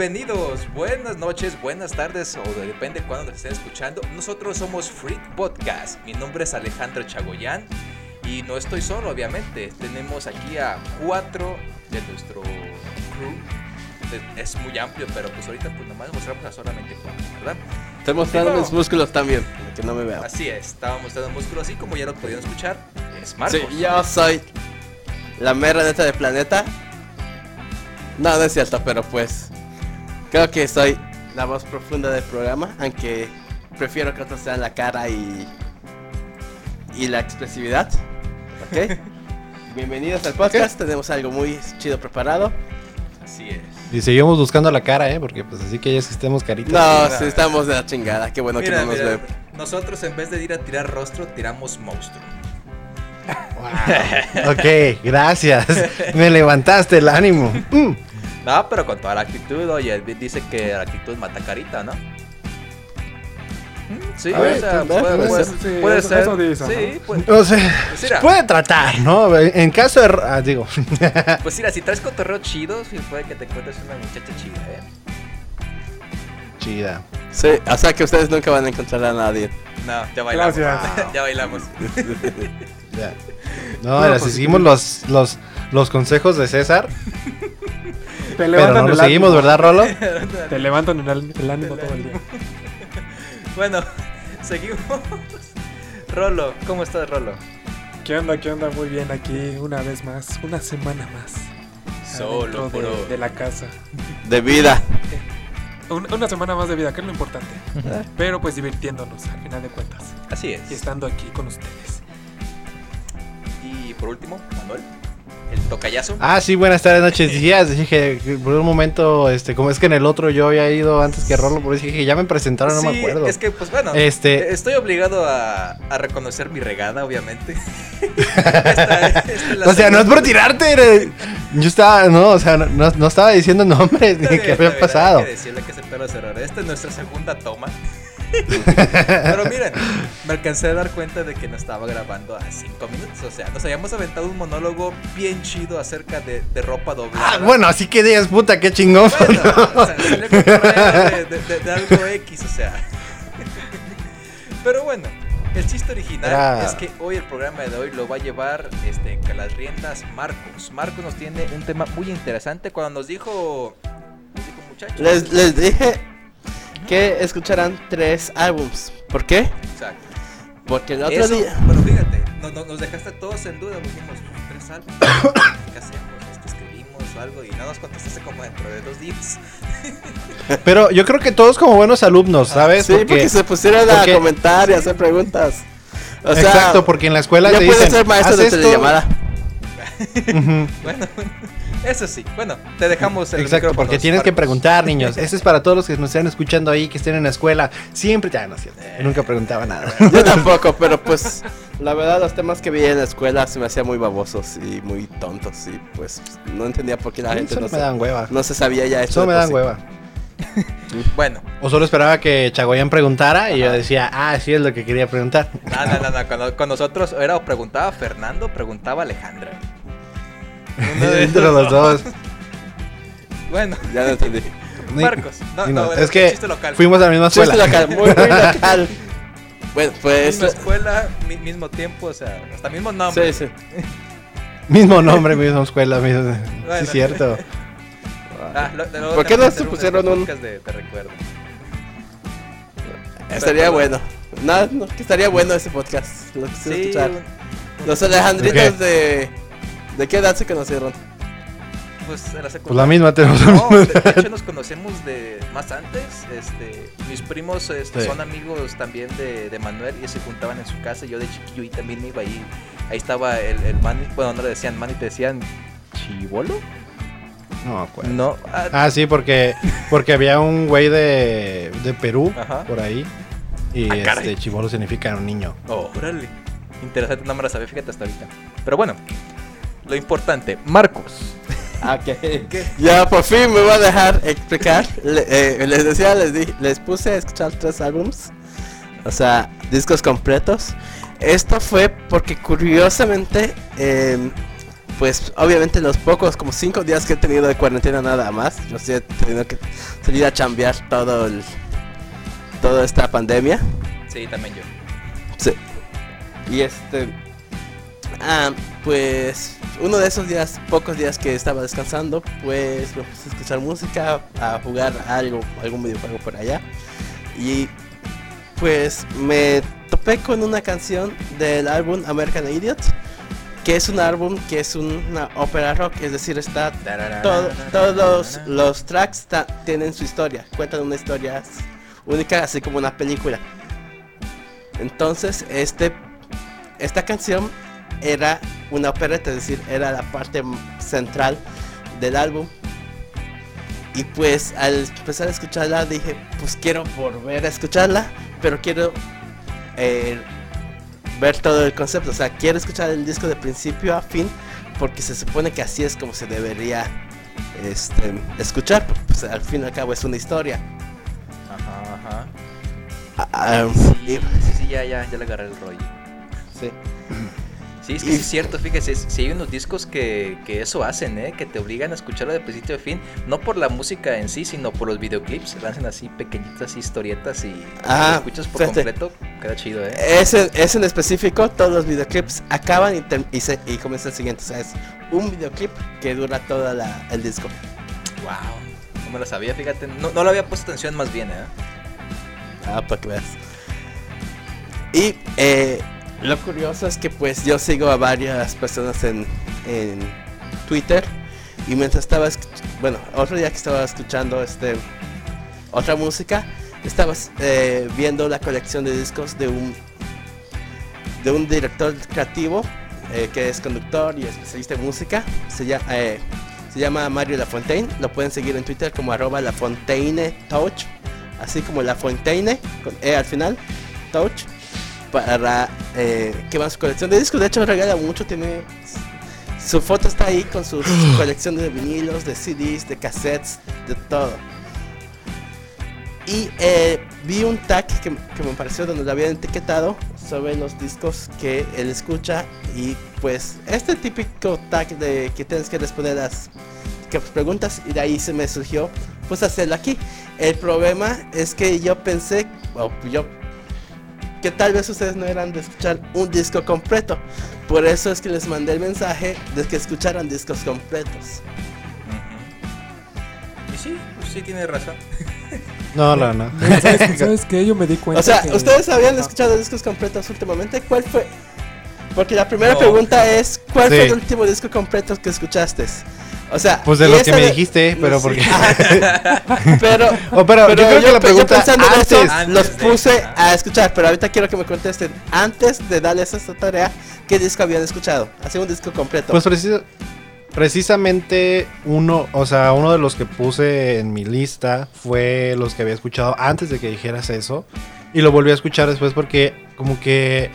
Bienvenidos, buenas noches, buenas tardes o depende cuándo nos estén escuchando. Nosotros somos Freak Podcast. Mi nombre es Alejandro Chagoyán y no estoy solo, obviamente. Tenemos aquí a cuatro de nuestro crew. Es muy amplio, pero pues ahorita pues nomás mostramos a solamente cuatro, ¿verdad? Estoy mostrando Digo- mis músculos también, que no me vean. Así es, estábamos mostrando músculos así como ya lo pudieron escuchar. Es Marcos. Sí, yo soy la mera neta del planeta. No, no es cierto, pero pues creo que soy la voz profunda del programa, aunque prefiero que otros sean la cara y y la expresividad. ¿Ok? Bienvenidos al podcast, tenemos algo muy chido preparado. Así es. Y seguimos buscando la cara, ¿eh? Porque pues así que ya que estemos caritas. No, mira. sí, estamos de la chingada, qué bueno Mira, que no nos mira, ven. nosotros en vez de ir a tirar rostro, tiramos monstruo. Ok, gracias. Me levantaste el ánimo. Mm. No, pero con toda la actitud, oye, él dice que la actitud mata carita, ¿no? Mm, Sí, o sea, puede, puede puede- ser. Sí, puede eso- ser. eso dice, sí, pues, O sea, pues mira, puede tratar, ¿no? En caso de... ah, digo, pues mira, si traes cotorreo chido, sí puede que te encuentres una muchacha chida, ¿eh? chida. Sí, o sea que ustedes nunca van a encontrar a nadie. No, ya bailamos. Gracias. ya bailamos. Ya. No, ahora si seguimos los, los, los consejos de César, Te pero levantan no los el seguimos, ánimo. ¿verdad, Rolo? Te levantan el, el ánimo todo el día. bueno, seguimos. Rolo, ¿cómo estás, Rolo? ¿Qué onda? ¿Qué onda? Muy bien aquí una vez más, una semana más. Solo, de, de la casa. De vida. Un- una semana más de vida, que es lo importante. Pero pues divirtiéndonos al final de cuentas. Así Y es. estando aquí con ustedes. Y por último, Manuel, el tocayazo. Ah, sí, buenas tardes, noches, días. Dije, que por un momento, este, como es que en el otro yo había ido antes que Rolo, por eso dije, ya me presentaron, no me Sí, acuerdo. Es que, pues bueno, Este- estoy obligado a, a reconocer mi regada, obviamente. Esta- esta O sea, no es por tirarte. Yo estaba, no, o sea, no, no estaba diciendo nombres ni qué había pasado. Hay que decirle que es error. Esta es nuestra segunda toma. Pero miren, me alcancé a dar cuenta de que no estaba grabando a cinco minutos. O sea, nos habíamos aventado un monólogo bien chido acerca de, de ropa doblada. Ah, bueno, así que digas, puta, qué chingón. Bueno, o sea, de, de- de- de algo X, o sea. Pero bueno, el chiste original es que hoy el programa de hoy lo va a llevar este, que las riendas Marcos. Marcos nos tiene un tema muy interesante cuando nos dijo, nos dijo muchachos. Les, les dije que escucharán tres álbums. ¿Por qué? Exacto. Porque el otro Eso, día. Bueno, fíjate, no- no- nos dejaste todos en duda. Dijimos, tres álbumes. ¿Qué hacemos? ¿Escribimos o algo? Y no nos contestaste como dentro de dos días. Pero yo creo que todos como buenos alumnos, ¿sabes? Sí, porque, se pusieron porque- a comentar y a hacer preguntas. O sea, Exacto, porque en la escuela ya te dicen, ser maestro "Haz de esto". telellamada. Ujú. Bueno, eso sí. Bueno, te dejamos el Exacto, porque tienes que preguntar, niños. Eso es para todos los que nos estén escuchando ahí, que estén en la escuela. Siempre, ya no es cierto. Yo nunca preguntaba nada. Yo tampoco, pero pues la verdad los temas que vi en la escuela se me hacían muy babosos y muy tontos y pues no entendía por qué la gente no me se, dan hueva. no se sabía ya esto. Solo me dan hueva. Bueno, O solo esperaba que Chagoyán preguntara y yo decía, ah, sí es lo que quería preguntar. no, no, no, no, Con, con nosotros era o preguntaba Fernando, preguntaba Alejandra. Uno de Entre los dos. Bueno, Ya no entendí. Marcos. No, no, no, bueno, es que local. fuimos a la misma Chiste escuela. local, muy, muy local. Bueno, pues. Misma escuela, mi- mismo tiempo, o sea, hasta mismo nombre. Sí, sí. Mismo nombre, misma escuela. Mismo... Sí, Bueno. es cierto. Ah, lo- ¿Por qué no que se pusieron un- podcast de, de recuerdo? Estaría Pero- bueno. No, no, que estaría bueno ese podcast. Lo quisiera Sí, escuchar. un- un- Los Alejandritos ¿De de. ¿De qué edad se conocieron? pues en la Pues secundaria. la misma tenemos. No, de, de hecho nos conocemos de más antes. Este, mis primos este, Sí. son amigos también de, de Manuel y se juntaban en su casa. Yo de chiquillo y también iba ahí. Ahí estaba el, el man, bueno, no le decían man y te decían chivolo. No me acuerdo. No, ah, Ah, sí, porque, porque había un güey de, de Perú Ajá. por ahí. Y Ah, caray. este chivolo significa un niño. Oh, órale. Interesante, no me la sabía, fíjate hasta ahorita. Pero bueno, lo importante, Marcos. Ah, Ok. Ya por fin me voy a dejar explicar. Le- eh, les decía, les, di- les puse a escuchar tres álbums. O sea, discos completos. Esto fue porque curiosamente, em, pues obviamente los pocos, como cinco días que he tenido de cuarentena nada más, yo sí he tenido que salir a chambear todo el, toda esta pandemia. Sí, también yo. Sí. Y este. Ah, pues. Uno de esos días, pocos días que estaba descansando, pues me puse a escuchar música, a jugar algo, algún videojuego por allá. Y pues me topé con una canción del álbum American Idiot, que es un álbum que es una ópera rock, es decir, está todo- todos los, los tracks ta- tienen su historia, cuentan una historia única, así como una película. Entonces, este, esta canción era una opereta, es decir, era la parte central del álbum. Y pues al empezar a escucharla dije, pues quiero volver a escucharla, pero quiero eh, ver todo el concepto. O sea, quiero escuchar el disco de principio a fin, porque se supone que así es como se debería este, escuchar. Pues al fin y al cabo es una historia. Ajá, ajá. Ah, ah, Sí, sí, sí, ya, ya, ya le agarré el rollo. sí. Sí, es que Y- sí es cierto, fíjese, si hay unos discos que, que eso hacen, ¿eh? Que te obligan a escucharlo de principio a fin, no por la música en sí, sino por los videoclips, lanzan así pequeñitas historietas y Ah, lo escuchas por fíjate. completo, queda chido, ¿eh? Ese, ese en específico, todos los videoclips acaban y, y, se- y comienza el siguiente. O sea, es un videoclip que dura todo el disco. Wow, no me lo sabía, fíjate, no, no le había puesto atención más bien, ¿eh? Ah, para que veas. Y eh, lo curioso es que pues yo sigo a varias personas en, en Twitter. Y mientras estaba, bueno, otro día que estaba escuchando este otra música, estaba eh, viendo la colección de discos de un de un director creativo eh, que es conductor y especialista en música. Se llama, se llama Mario Lafontaine. Lo pueden seguir en Twitter como arroba Lafontaine Touch. Así como Lafontaine, con E al final, Touch. Para eh, que va su colección de discos. De hecho, regala mucho. Tiene. Su foto está ahí con su, su colección de vinilos, de CDs, de cassettes, de todo. Y eh, vi un tag que, que me pareció donde lo habían etiquetado sobre los discos que él escucha. Y pues este típico tag de que tienes que responder las que preguntas y de ahí se me surgió pues hacerlo aquí. El problema es que yo pensé, o yo, que tal vez ustedes no eran de escuchar un disco completo. Por eso es que les mandé el mensaje de que escucharan discos completos. Y sí, pues sí tiene razón. No, no, no. ¿Sabes, ¿Sabes qué? Yo me di cuenta. O sea, que- ¿ustedes habían escuchado discos completos últimamente? ¿Cuál fue? Porque la primera No. pregunta es, ¿cuál Sí. fue el último disco completo que escuchaste? O sea, Pues de esa que me de- dijiste, no, pero sí. porque... pero, Oh, pero, yo creo que la pregunta pensando en eso, antes... Antes los de- puse ah. a escuchar, pero ahorita quiero que me contesten antes de darles esta tarea, ¿qué disco habían escuchado? Así un disco completo. Pues precisa- precisamente uno, o sea, uno de los que puse en mi lista fue los que había escuchado antes de que dijeras eso. Y lo volví a escuchar después porque como que,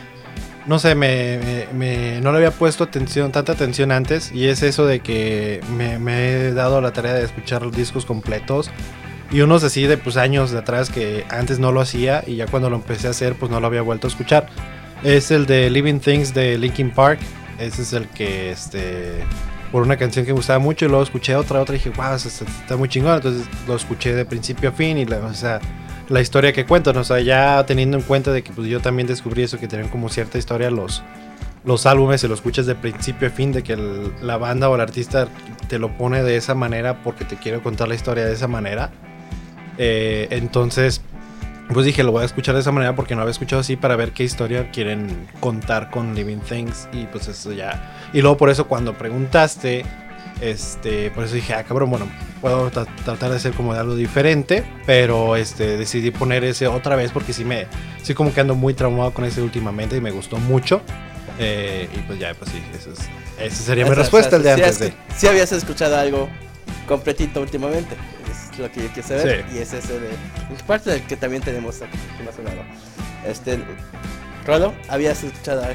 no sé, me, no le había puesto atención, tanta atención antes. Y es eso de que me, he dado la tarea de escuchar los discos completos. Y unos así de pues años de atrás que antes no lo hacía y ya cuando lo empecé a hacer pues no lo había vuelto a escuchar. Es el de Living Things de Linkin Park. Ese es el que este por una canción que me gustaba mucho y luego escuché otra, otra y dije, wow, está, está muy chingón. Entonces lo escuché de principio a fin y la, o sea, la historia que cuentan, o sea, ya teniendo en cuenta de que pues yo también descubrí eso, que tienen como cierta historia los, los álbumes y lo escuchas de principio a fin, de que la banda o el artista te lo pone de esa manera porque te quiere contar la historia de esa manera. Eh, entonces, pues dije, lo voy a escuchar de esa manera porque no había escuchado así para ver qué historia quieren contar con Living Things y pues eso ya. Y luego por eso cuando preguntaste, este, por eso dije, ah, cabrón, bueno, puedo tra- tratar de hacer como de algo diferente, pero este, decidí poner ese otra vez porque sí me, sí como que ando muy traumado con ese últimamente y me gustó mucho. Eh, y pues ya, pues sí, eso es, esa sería mi O respuesta, o sea, el de sí antes has- de... sí habías escuchado algo completito últimamente. Es- lo que yo saber. Sí. Y es ese de. Parte del que también tenemos aquí, más lado. Este. Rolo, ¿habías escuchado?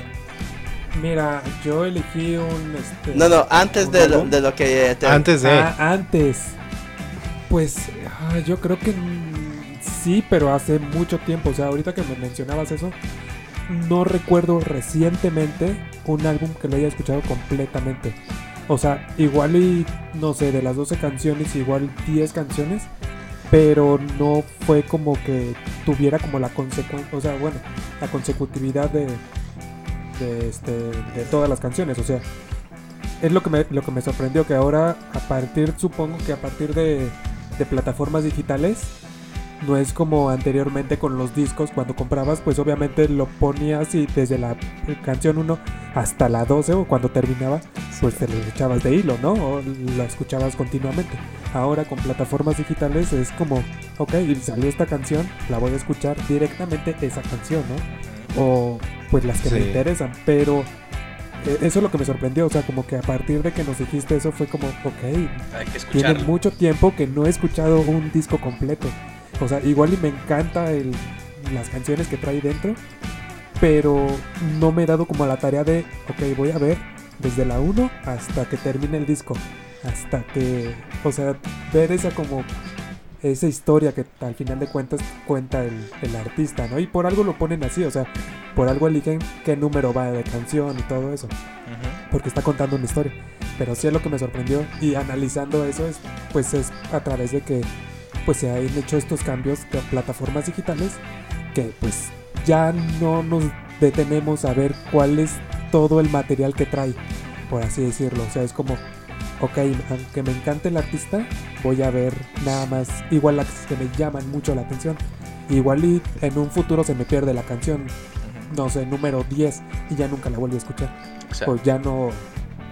Mira, yo elegí un. Este, No, no, antes de lo, de lo que te. Antes de. Ah, antes. Pues ah, yo creo que sí, pero hace mucho tiempo. O sea, ahorita que me mencionabas eso, no recuerdo recientemente un álbum que lo haya escuchado completamente. O sea, igual y, no sé, de las 12 canciones, igual 10 canciones, pero no fue como que tuviera como la consecuencia, o sea, bueno, la consecutividad de, de, este, de todas las canciones. O sea, es lo que me, lo que me sorprendió, que ahora a partir, supongo que a partir de, de plataformas digitales, no es como anteriormente con los discos, cuando comprabas, pues obviamente lo ponías y desde la canción 1 hasta la 12 o cuando terminaba, pues te lo echabas de hilo, ¿no? O la escuchabas continuamente. Ahora con plataformas digitales es como, ok, salió esta canción, la voy a escuchar directamente esa canción, ¿no? O pues las que me interesan, pero eh, eso es lo que me sorprendió, o sea, como que a partir de que nos dijiste eso fue como, ok, Hay que tiene mucho tiempo que no he escuchado un disco completo. O sea, igual y me encanta el, las canciones que trae dentro, pero no me he dado como la tarea de, ok, voy a ver desde la 1 hasta que termine el disco. Hasta que, o sea, ver esa como esa historia que al final de cuentas cuenta el, el artista, ¿no? Y por algo lo ponen así, o sea, por algo eligen qué número va de canción y todo eso porque está contando una historia. Pero sí es lo que me sorprendió y analizando eso es pues es a través de que pues se han hecho estos cambios de plataformas digitales que pues ya no nos detenemos a ver cuál es todo el material que trae, por así decirlo. O sea, es como, ok, aunque me encante el artista, voy a ver nada más igual las que me llaman mucho la atención. Igual y en un futuro se me pierde la canción, no sé, número 10 y ya nunca la vuelvo a escuchar Exacto. pues ya no,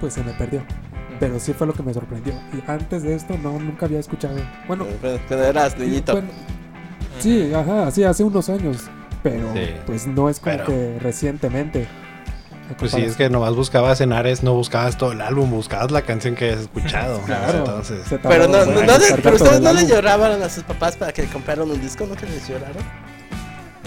pues se me perdió. Pero sí fue lo que me sorprendió. Y antes de esto no, nunca había escuchado. Bueno, Cuando cuando eras niñito. bueno, sí, ajá, sí, hace unos años. Pero Sí. pues no es como Pero- que recientemente. Pues sí, es que nomás buscabas en Ares, no buscabas todo el álbum, buscabas la canción que has escuchado. Claro. Entonces, Pero no, no, no pero ustedes no le lloraban a sus papás para que le compraran un disco, ¿nunca les lloraron?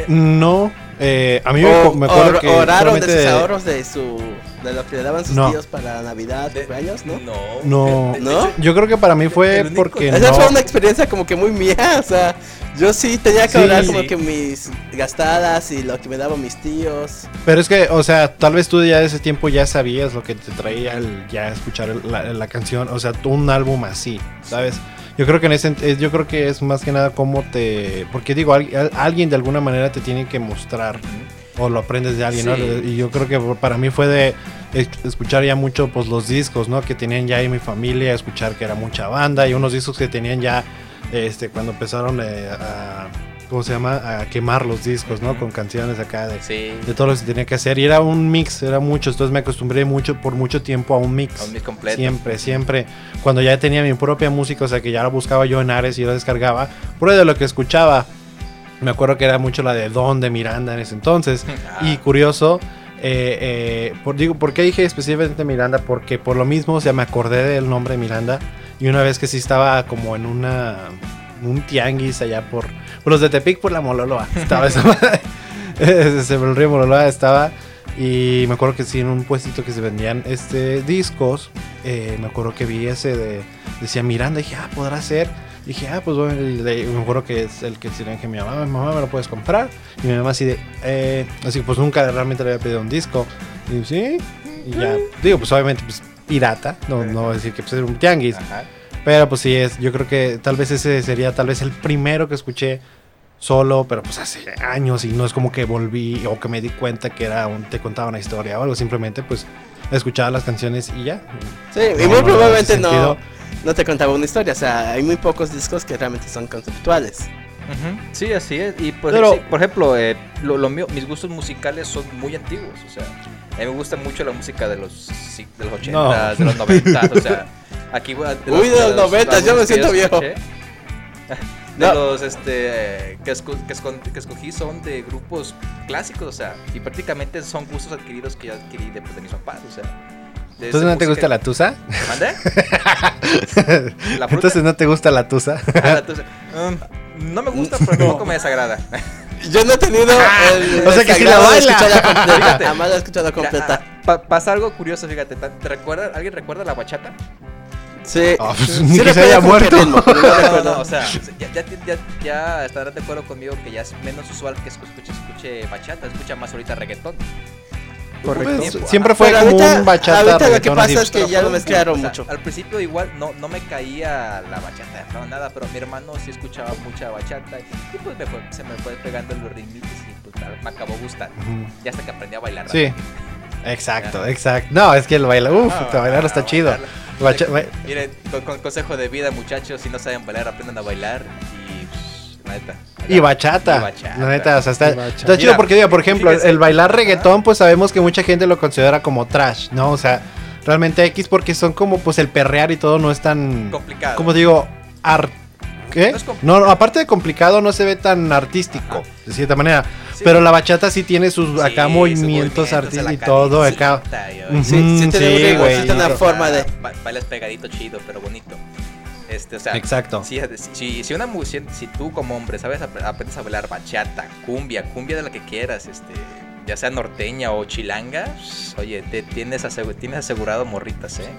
No, eh, a mí me, O, me acuerdo o- que oraron de sus ahorros de su de lo que le daban sus No. tíos para Navidad, De- cumpleaños, ¿no? No. No. ¿No? Yo creo que para mí fue único- porque Esa no, fue una experiencia como que muy mía, o sea, yo sí tenía que Sí. ahorrar como Sí. que mis gastadas y lo que me daban mis tíos. Pero es que, o sea, tal vez tú ya de ese tiempo ya sabías lo que te traía el ya escuchar el- la, la canción, o sea, tú un álbum así, ¿sabes? Yo creo que en ese eh, yo creo que es más que nada cómo te porque digo, al- al- alguien de alguna manera te tiene que mostrar o lo aprendes de alguien, ¿no? Y yo creo que para mí fue de es- escuchar ya mucho pues los discos, ¿no? Que tenían ya en mi familia, escuchar que era mucha banda y unos discos que tenían ya este cuando empezaron eh, a ¿cómo se llama? a quemar los discos, ¿no? Con canciones acá de Sí. de todo lo que se tenía que hacer y era un mix, era mucho, entonces me acostumbré mucho por mucho tiempo a un mix. A un mix completo. Siempre, siempre. Cuando ya tenía mi propia música, o sea que ya la buscaba yo en Ares y la descargaba, prueba de lo que escuchaba. Me acuerdo que era mucho la de Don de Miranda en ese entonces. Ah. Y curioso, eh, eh, por, digo, ¿por qué dije específicamente Miranda? Porque por lo mismo, o sea, me acordé del nombre de Miranda. Y una vez que sí estaba como en una un tianguis allá por, por los de Tepic, por la Mololoa. Estaba esa madre. El río Mololoa estaba. Y me acuerdo que sí, en un puestito que se vendían este discos, eh, me acuerdo que vi ese de, decía Miranda, dije, ah, podrá ser. Dije, ah, pues bueno, le- me acuerdo que es el que le dije mi mamá, mamá, ¿me lo puedes comprar? Y mi mamá así de, eh, así que pues nunca realmente le había pedido un disco. Y digo, sí, y ya, digo, pues obviamente, pues pirata, no, no decir que pues, era un tianguis. Ajá. Pero pues sí es, yo creo que tal vez ese sería tal vez el primero que escuché solo, pero pues hace años y no es como que volví o que me di cuenta que era un, te contaba una historia o algo, simplemente pues escuchaba las canciones y ya. Sí, No, y muy no, probablemente no, no te contaba una historia, o sea, hay muy pocos discos que realmente son conceptuales. Ujú. Sí, así es. Y pues, Pero- sí, por ejemplo, eh, lo, lo mío, mis gustos musicales son muy antiguos. O sea, a mí me gusta mucho la música de los, de los 80, No. de los 90. o sea, aquí voy a- Uy, de los 90, yo me siento viejo. escuché, De No. los este, que, esco- que, escon- que escogí son de grupos clásicos, o sea, y prácticamente son gustos adquiridos que yo adquirí de, pues, de mis papás, o sea. de ¿Entonces no te gusta la tusa? ¿Mande? ¿La fruta? Entonces no te gusta la tusa. Ah, la tusa. Um, no me gusta, pero tampoco me desagrada. Yo no he tenido el O sea que sí la de baila. completa. Jamás la he escuchado Mira, completa. ah, pa- pasa algo curioso, fíjate. ¿te- te recuerda, ¿Alguien recuerda la bachata? Sí. Oh, pues, Sí ni que se haya muerto. ritmo, no No, no, recuerdo. o sea, ya, ya, ya, ya estarán de acuerdo conmigo que ya es menos usual que escuche, escuche bachata, escucha más ahorita reggaetón. Correcto. Pues, Tiempo, siempre fue como ahorita- un bachata. ahorita lo que pasa así. es que Pero ya lo mezclaron o sea, mucho. Al principio igual no, no me caía la bachata, no nada, pero mi hermano sí escuchaba mucha bachata y pues me fue- se me fue pegando los ritmitos y pues me acabó gustando. Ujú. Ya hasta que aprendí a bailar. Sí. Exacto, exacto. No, es que el bailar, uff, Ah, bailar está ah, chido. Bacha- ba- Miren, con, con consejo de vida, muchachos, si no saben bailar, aprendan a bailar y neta. Y bachata. Y bachata. La neta, o sea, está, Y bachata. está chido Mira, porque, diga, por ejemplo, fíjese. el bailar reggaetón, pues sabemos que mucha gente lo considera como trash, ¿no? O sea, realmente X porque son como, pues el perrear y todo no es tan, Complicado. como digo, ar- ¿Qué? No es complicado. No, no, aparte de complicado, no se ve tan artístico, Ajá. de cierta manera. Sí. Pero la bachata sí tiene sus Sí, acá movimientos artísticos y todo acá. Sí, sí tiene una forma de... Ba- Bailas pegadito chido, pero bonito. Este, o sea, Exacto. Si, si, si una si, si tú como hombre sabes ap- aprendes a bailar bachata, cumbia, cumbia de la que quieras, este, ya sea norteña o chilanga, oye, te tienes, asegu- tienes asegurado morritas, ¿eh?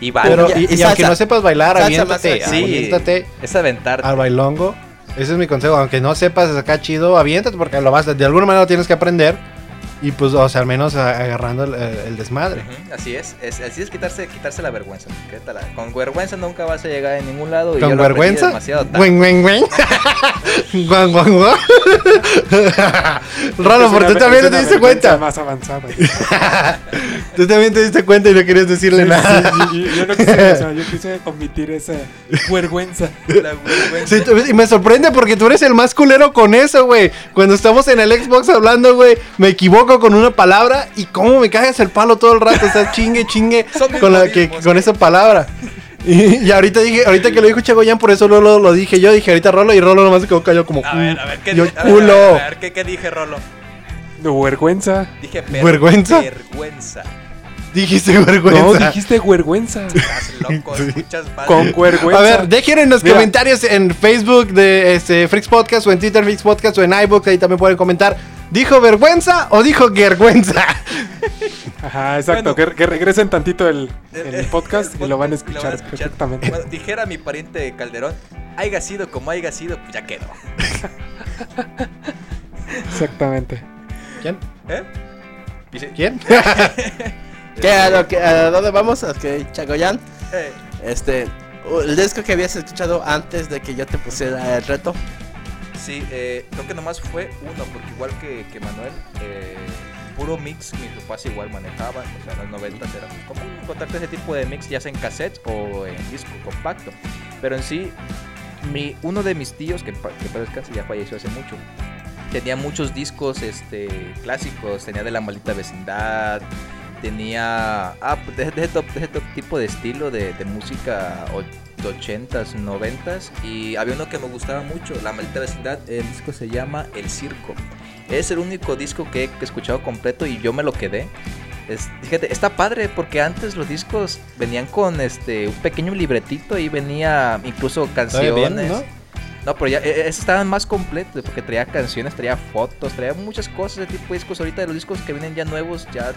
Y Pero, y- y, y aunque no sepas bailar, aviéntate, sí, aviéntate es aventarte. al bailongo. Ese es mi consejo. Aunque no sepas acá chido, aviéntate porque lo vas, de alguna manera tienes que aprender. Y pues, o sea, al menos agarrando el, el desmadre. Así es, es, así es quitarse, quitarse la vergüenza. con vergüenza nunca vas a llegar a ningún lado. Y ¿Con vergüenza? demasiado tarde. Güen. Guan, guan, guan. Es porque tú también es te diste cuenta. más avanzada. Tú también te diste cuenta y no querías decirle nada. Sí, yo, yo no quise, o sea, yo quise omitir esa vergüenza. La vergüenza. Sí, y me sorprende porque tú eres el más culero con eso, güey. Cuando estamos en el Xbox hablando, güey, me equivoco con una palabra y cómo me cagas el palo todo el rato. O sea, chingue, chingue con, la, que, con esa palabra. Y, y ahorita dije, ahorita que lo dijo Chagoyan, por eso lo, lo, lo dije yo. Dije ahorita Rolo y Rolo nomás se quedó callado como. A ver, a ver, ¿qué, yo, a ver, culo. a ver, a ver, ¿qué, qué dije, Rolo? Vergüenza. Dije per- ¿Vergüenza? Vergüenza. Dijiste vergüenza. No, dijiste vergüenza. Estás loco, Sí. escuchas mal. Con vergüenza. A ver, dejen en los Mira. comentarios en Facebook de este, Freaks Podcast o en Twitter Freaks Podcast o en iBooks, ahí también pueden comentar. ¿Dijo vergüenza o dijo vergüenza? Ajá, exacto. Bueno. que, que regresen tantito el, El- el podcast el y lo van a podcast y escuchar perfectamente. Bueno, dijera mi pariente Calderón, haya sido como haya sido, pues ya quedó. Exactamente. ¿Quién? ¿Eh? ¿Quién? ¿Qué, a, lo que- a dónde vamos? A que Chagoyan, eh, este, el disco que habías escuchado antes de que yo te pusiera el reto. Sí, eh, creo que nomás fue uno, porque igual que, que Manuel, eh, puro mix, mis papás igual manejaban, o sea, en los 90 era común encontrarte ese tipo de mix, ya sea en cassette o en disco compacto. Pero en sí, mi, uno de mis tíos, que, que ya falleció hace mucho, tenía muchos discos este, clásicos, tenía de la maldita vecindad, tenía ah, de, de tipo de estilo de, de música 80s, 90s y había uno que me gustaba mucho, La maldita vecindad, el disco se llama El Circo. Es el único disco que he escuchado completo y yo me lo quedé. Es- fíjate, está padre porque antes los discos venían con este un pequeño libretito y venía incluso canciones. bien, ¿no? No, pero ya eh, esos estaban más completos porque traía canciones, traía fotos, traía muchas cosas de tipo de discos. Ahorita los discos que vienen ya nuevos ya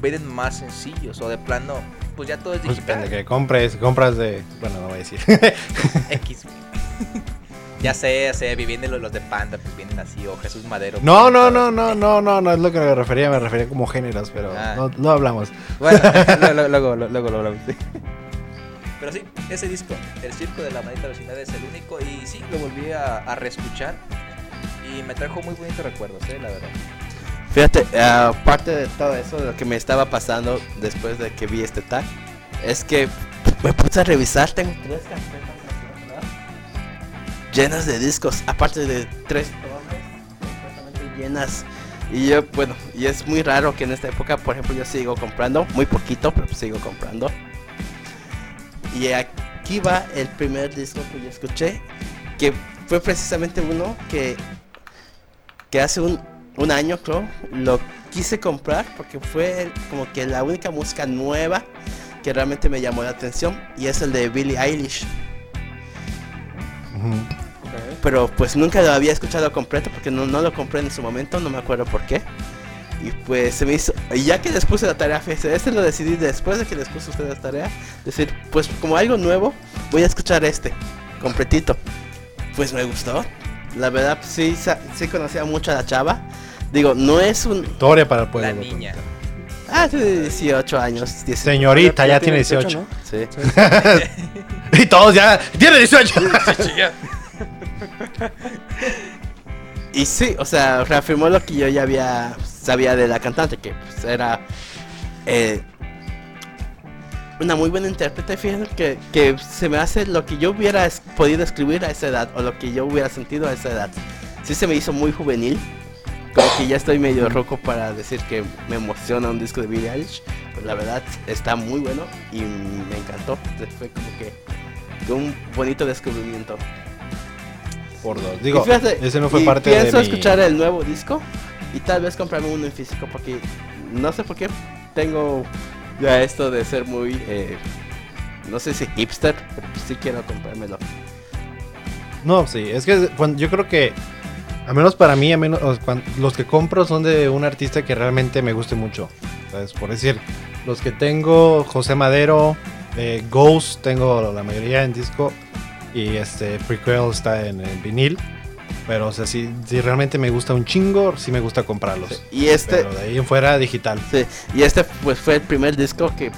vienen más sencillos o de plano, pues ya todo es Pues digital. depende que compres, compras de. Bueno, no voy a decir. X. ya sé, ya sé, vienen los, de Panda, pues vienen así, o Jesús Madero. No, pues, no, no, no, no, no, no es lo que me refería, me refería como géneros, pero Ah. no, no hablamos. Bueno, luego, luego, luego, luego lo hablamos. Pero sí, ese disco, El Circo de la Maldita Vecindad es el único y sí, lo volví a, a reescuchar y me trajo muy bonitos recuerdos, eh, la verdad. Fíjate, aparte de todo eso, lo que me estaba pasando después de que vi este tag, es que me puse a revisar, tengo tres carpetas llenas de discos, aparte de tres completamente llenas. Y yo, bueno, y es muy raro que en esta época, por ejemplo, yo sigo comprando, muy poquito, pero sigo comprando. Y aquí va el primer disco que yo escuché, que fue precisamente uno que, que hace un un año, creo, lo quise comprar porque fue como que la única música nueva que realmente me llamó la atención y es el de Billie Eilish. Pero pues nunca lo había escuchado completo porque no, no lo compré en su momento, no me acuerdo por qué. Y pues se me hizo, y ya que les puse la tarea, este lo decidí después de que les puse ustedes la tarea, decir, pues como algo nuevo, voy a escuchar este, completito. Pues me gustó, la verdad sí, sí conocía mucho a la chava. Digo, no es un... Victoria para el pueblo. La niña. Ah, tiene 18 años, 19. Señorita, ya, tiene 18. ¿no? Sí. y todos ya. ¡Tiene 18! Y sí, o sea, reafirmó lo que yo ya había sabía de la cantante, que pues, era eh, una muy buena intérprete, fíjense que, que se me hace lo que yo hubiera es- podido escribir a esa edad, o lo que yo hubiera sentido a esa edad. Sí se me hizo muy juvenil, como que ya estoy medio roco para decir que me emociona un disco de Billie Eilish, pues la verdad está muy bueno y me encantó, fue como que, un bonito descubrimiento. Por dos. Digo, fíjate, ese no fue y parte pienso de mi... escuchar el nuevo disco y tal vez comprarme uno en físico porque no sé por qué tengo ya esto de ser muy eh, no sé si hipster, pero sí quiero comprármelo. No, sí, es que yo creo que, a menos para mí, a menos, los que compro son de un artista que realmente me guste mucho. ¿sabes? Por decir, los que tengo, José Madero, eh, Ghost, tengo la mayoría en disco, y este Prequel está en, vinil. Pero, o sea, si, si realmente me gusta un chingo, sí me gusta comprarlos. Y este Pero de ahí en fuera, digital. sí, y este pues fue el primer disco que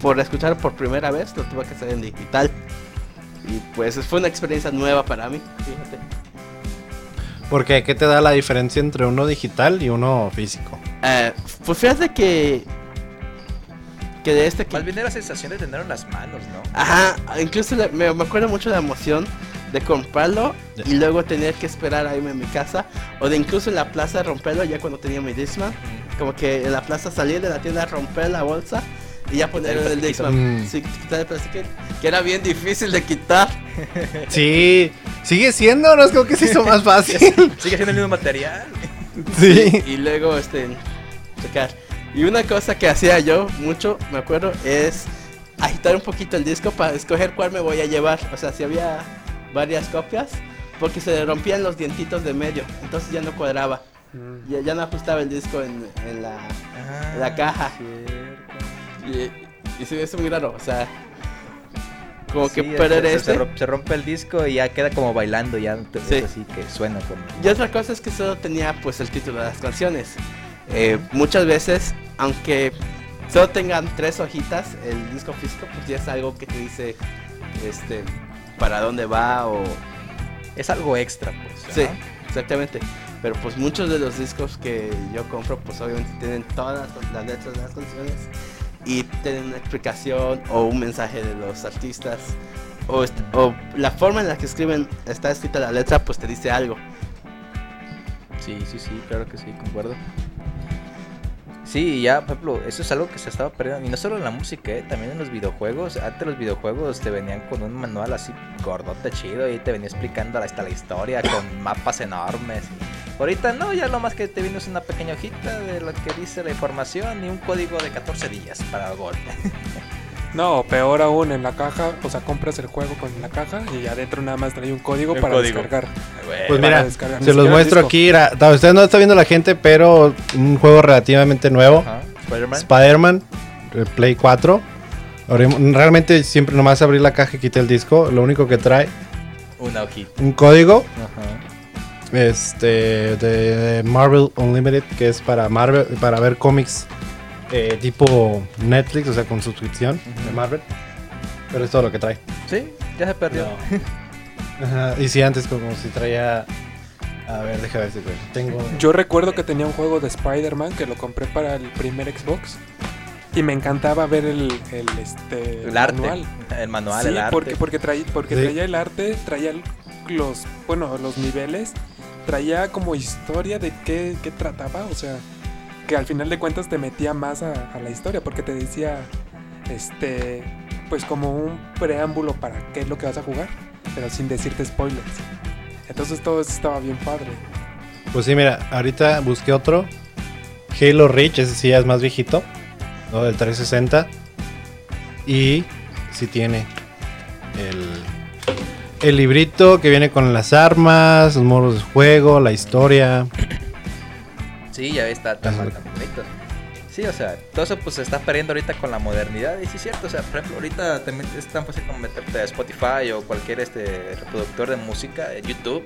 por escuchar por primera vez lo tuve que hacer en digital. Y pues fue una experiencia nueva para mí, fíjate. Porque, ¿qué te da la diferencia entre uno digital y uno físico? Eh, pues fíjate que que de este que Más bien era sensación de tenerlo en las manos, ¿no? Ajá, incluso le- me, me acuerdo mucho de la emoción de comprarlo Ya. y luego tener que esperar a irme a mi casa o de incluso en la plaza romperlo ya cuando tenía mi Discman. Como que en la plaza salir de la tienda, romper la bolsa y ya ponerlo en el plastiquito. Discman. Mm. Sí, quitar el plastiquito, que era bien difícil de quitar. Sí, sigue siendo, no es como que se hizo más fácil. Sigue siendo el mismo material. sí. Y luego, este, checar. Y una cosa que hacía yo mucho, me acuerdo, es agitar un poquito el disco para escoger cuál me voy a llevar. O sea, si había varias copias, porque se le rompían los dientitos de medio, entonces ya no cuadraba. Mm. Ya, ya no ajustaba el disco en, en la, Ah, en la caja. Y, y se me hizo muy raro, o sea, como que Sí, perder se, este. se rom- se rompe el disco y ya queda como bailando, ya te- Sí. es así que suena como... Y otra cosa es que solo tenía pues el título de las canciones. Eh, muchas veces, aunque solo tengan tres hojitas, el disco físico pues ya es algo que te dice este para dónde va o Es algo extra, pues. sí, exactamente. Pero pues muchos de los discos que yo compro pues obviamente tienen todas las letras de las canciones y tienen una explicación o un mensaje de los artistas o, la forma en la que escriben está escrita la letra pues te dice algo. Sí, sí, sí, claro que sí, concuerdo. Sí, ya, por ejemplo, eso es algo que se estaba perdiendo. Y no solo en la música, ¿eh? también en los videojuegos. Antes los videojuegos te venían con un manual así gordote chido y te venía explicando hasta la historia con mapas enormes. Ahorita no, ya lo más que te viene es una pequeña hojita de lo que dice la información y un código de 14 días para el gol. No, peor aún, en la caja, o sea, compras el juego con la caja y adentro nada más trae un código para código. descargar. Pues Para mira, descargar, se los muestro aquí. Era, ta- usted no está viendo la gente, pero un juego relativamente nuevo. Spider-Man. Spider-Man, el Play 4. Ahora, Realmente siempre nomás abrí la caja y quité el disco. Lo único que trae, Una hojita. un código Ajá. Este de Marvel Unlimited, que es para Marvel, para ver cómics eh, tipo Netflix, o sea, con suscripción de. Marvel. Pero es todo lo que trae. Sí, ya se perdió. Ajá, Y si antes como si traía... A ver, déjame ver si tengo... Yo recuerdo que tenía un juego de Spider-Man que lo compré para el primer Xbox y me encantaba ver el, el, este, El arte. manual. El manual, Sí, el arte. porque, porque, traía, porque Sí. traía el arte, traía el- los, bueno, los niveles, traía como historia de qué, qué trataba, o sea, que al final de cuentas te metía más a, la historia, porque te decía, este, pues como un preámbulo para qué es lo que vas a jugar, pero sin decirte spoilers. Entonces todo eso estaba bien padre. Pues sí, mira, ahorita busqué otro. Halo Reach, ese sí es más viejito. ¿no? Del 360. Y sí tiene el, el librito que viene con las armas, los modos de juego, la historia. Sí, ya ves, está tan bonito. Sí, o sea, todo eso pues se está perdiendo ahorita con la modernidad. Y sí es cierto, o sea, por ejemplo, ahorita te es tan fácil como meterte a Spotify o cualquier este reproductor de música, eh, YouTube,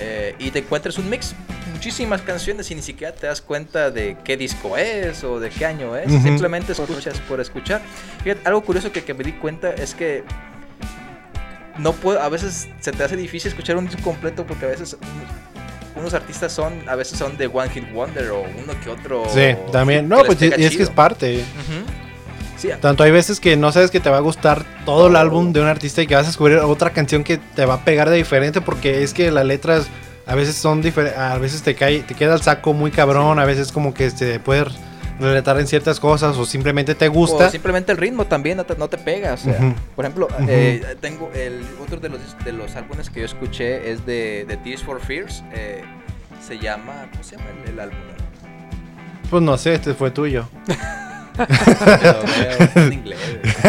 eh, y te encuentras un mix. Muchísimas canciones y ni siquiera te das cuenta de qué disco es o de qué año es. Ujú. Simplemente escuchas por escuchar. Fíjate, algo curioso que, que me di cuenta es que no puedo, a veces se te hace difícil escuchar un disco completo porque a veces unos, artistas son, a veces son de One Hit Wonder o uno que otro. Sí, también. No, pues es que es parte. Sí, Tanto hay veces que no sabes que te va a gustar todo el álbum de un artista y que vas a descubrir otra canción que te va a pegar de diferente porque es que las letras a veces son diferentes, a veces te cae, te queda el saco muy cabrón, a veces como que te puede relatar en ciertas cosas o simplemente te gusta. O simplemente el ritmo también no te, no te pega. O sea, Ujú. por ejemplo, Ujú. eh, tengo el otro de los, de los álbumes que yo escuché es de, de Tears for Fears. eh, se llama, ¿cómo se llama el, el álbum? Pues no sé, este fue tuyo. Veo en inglés.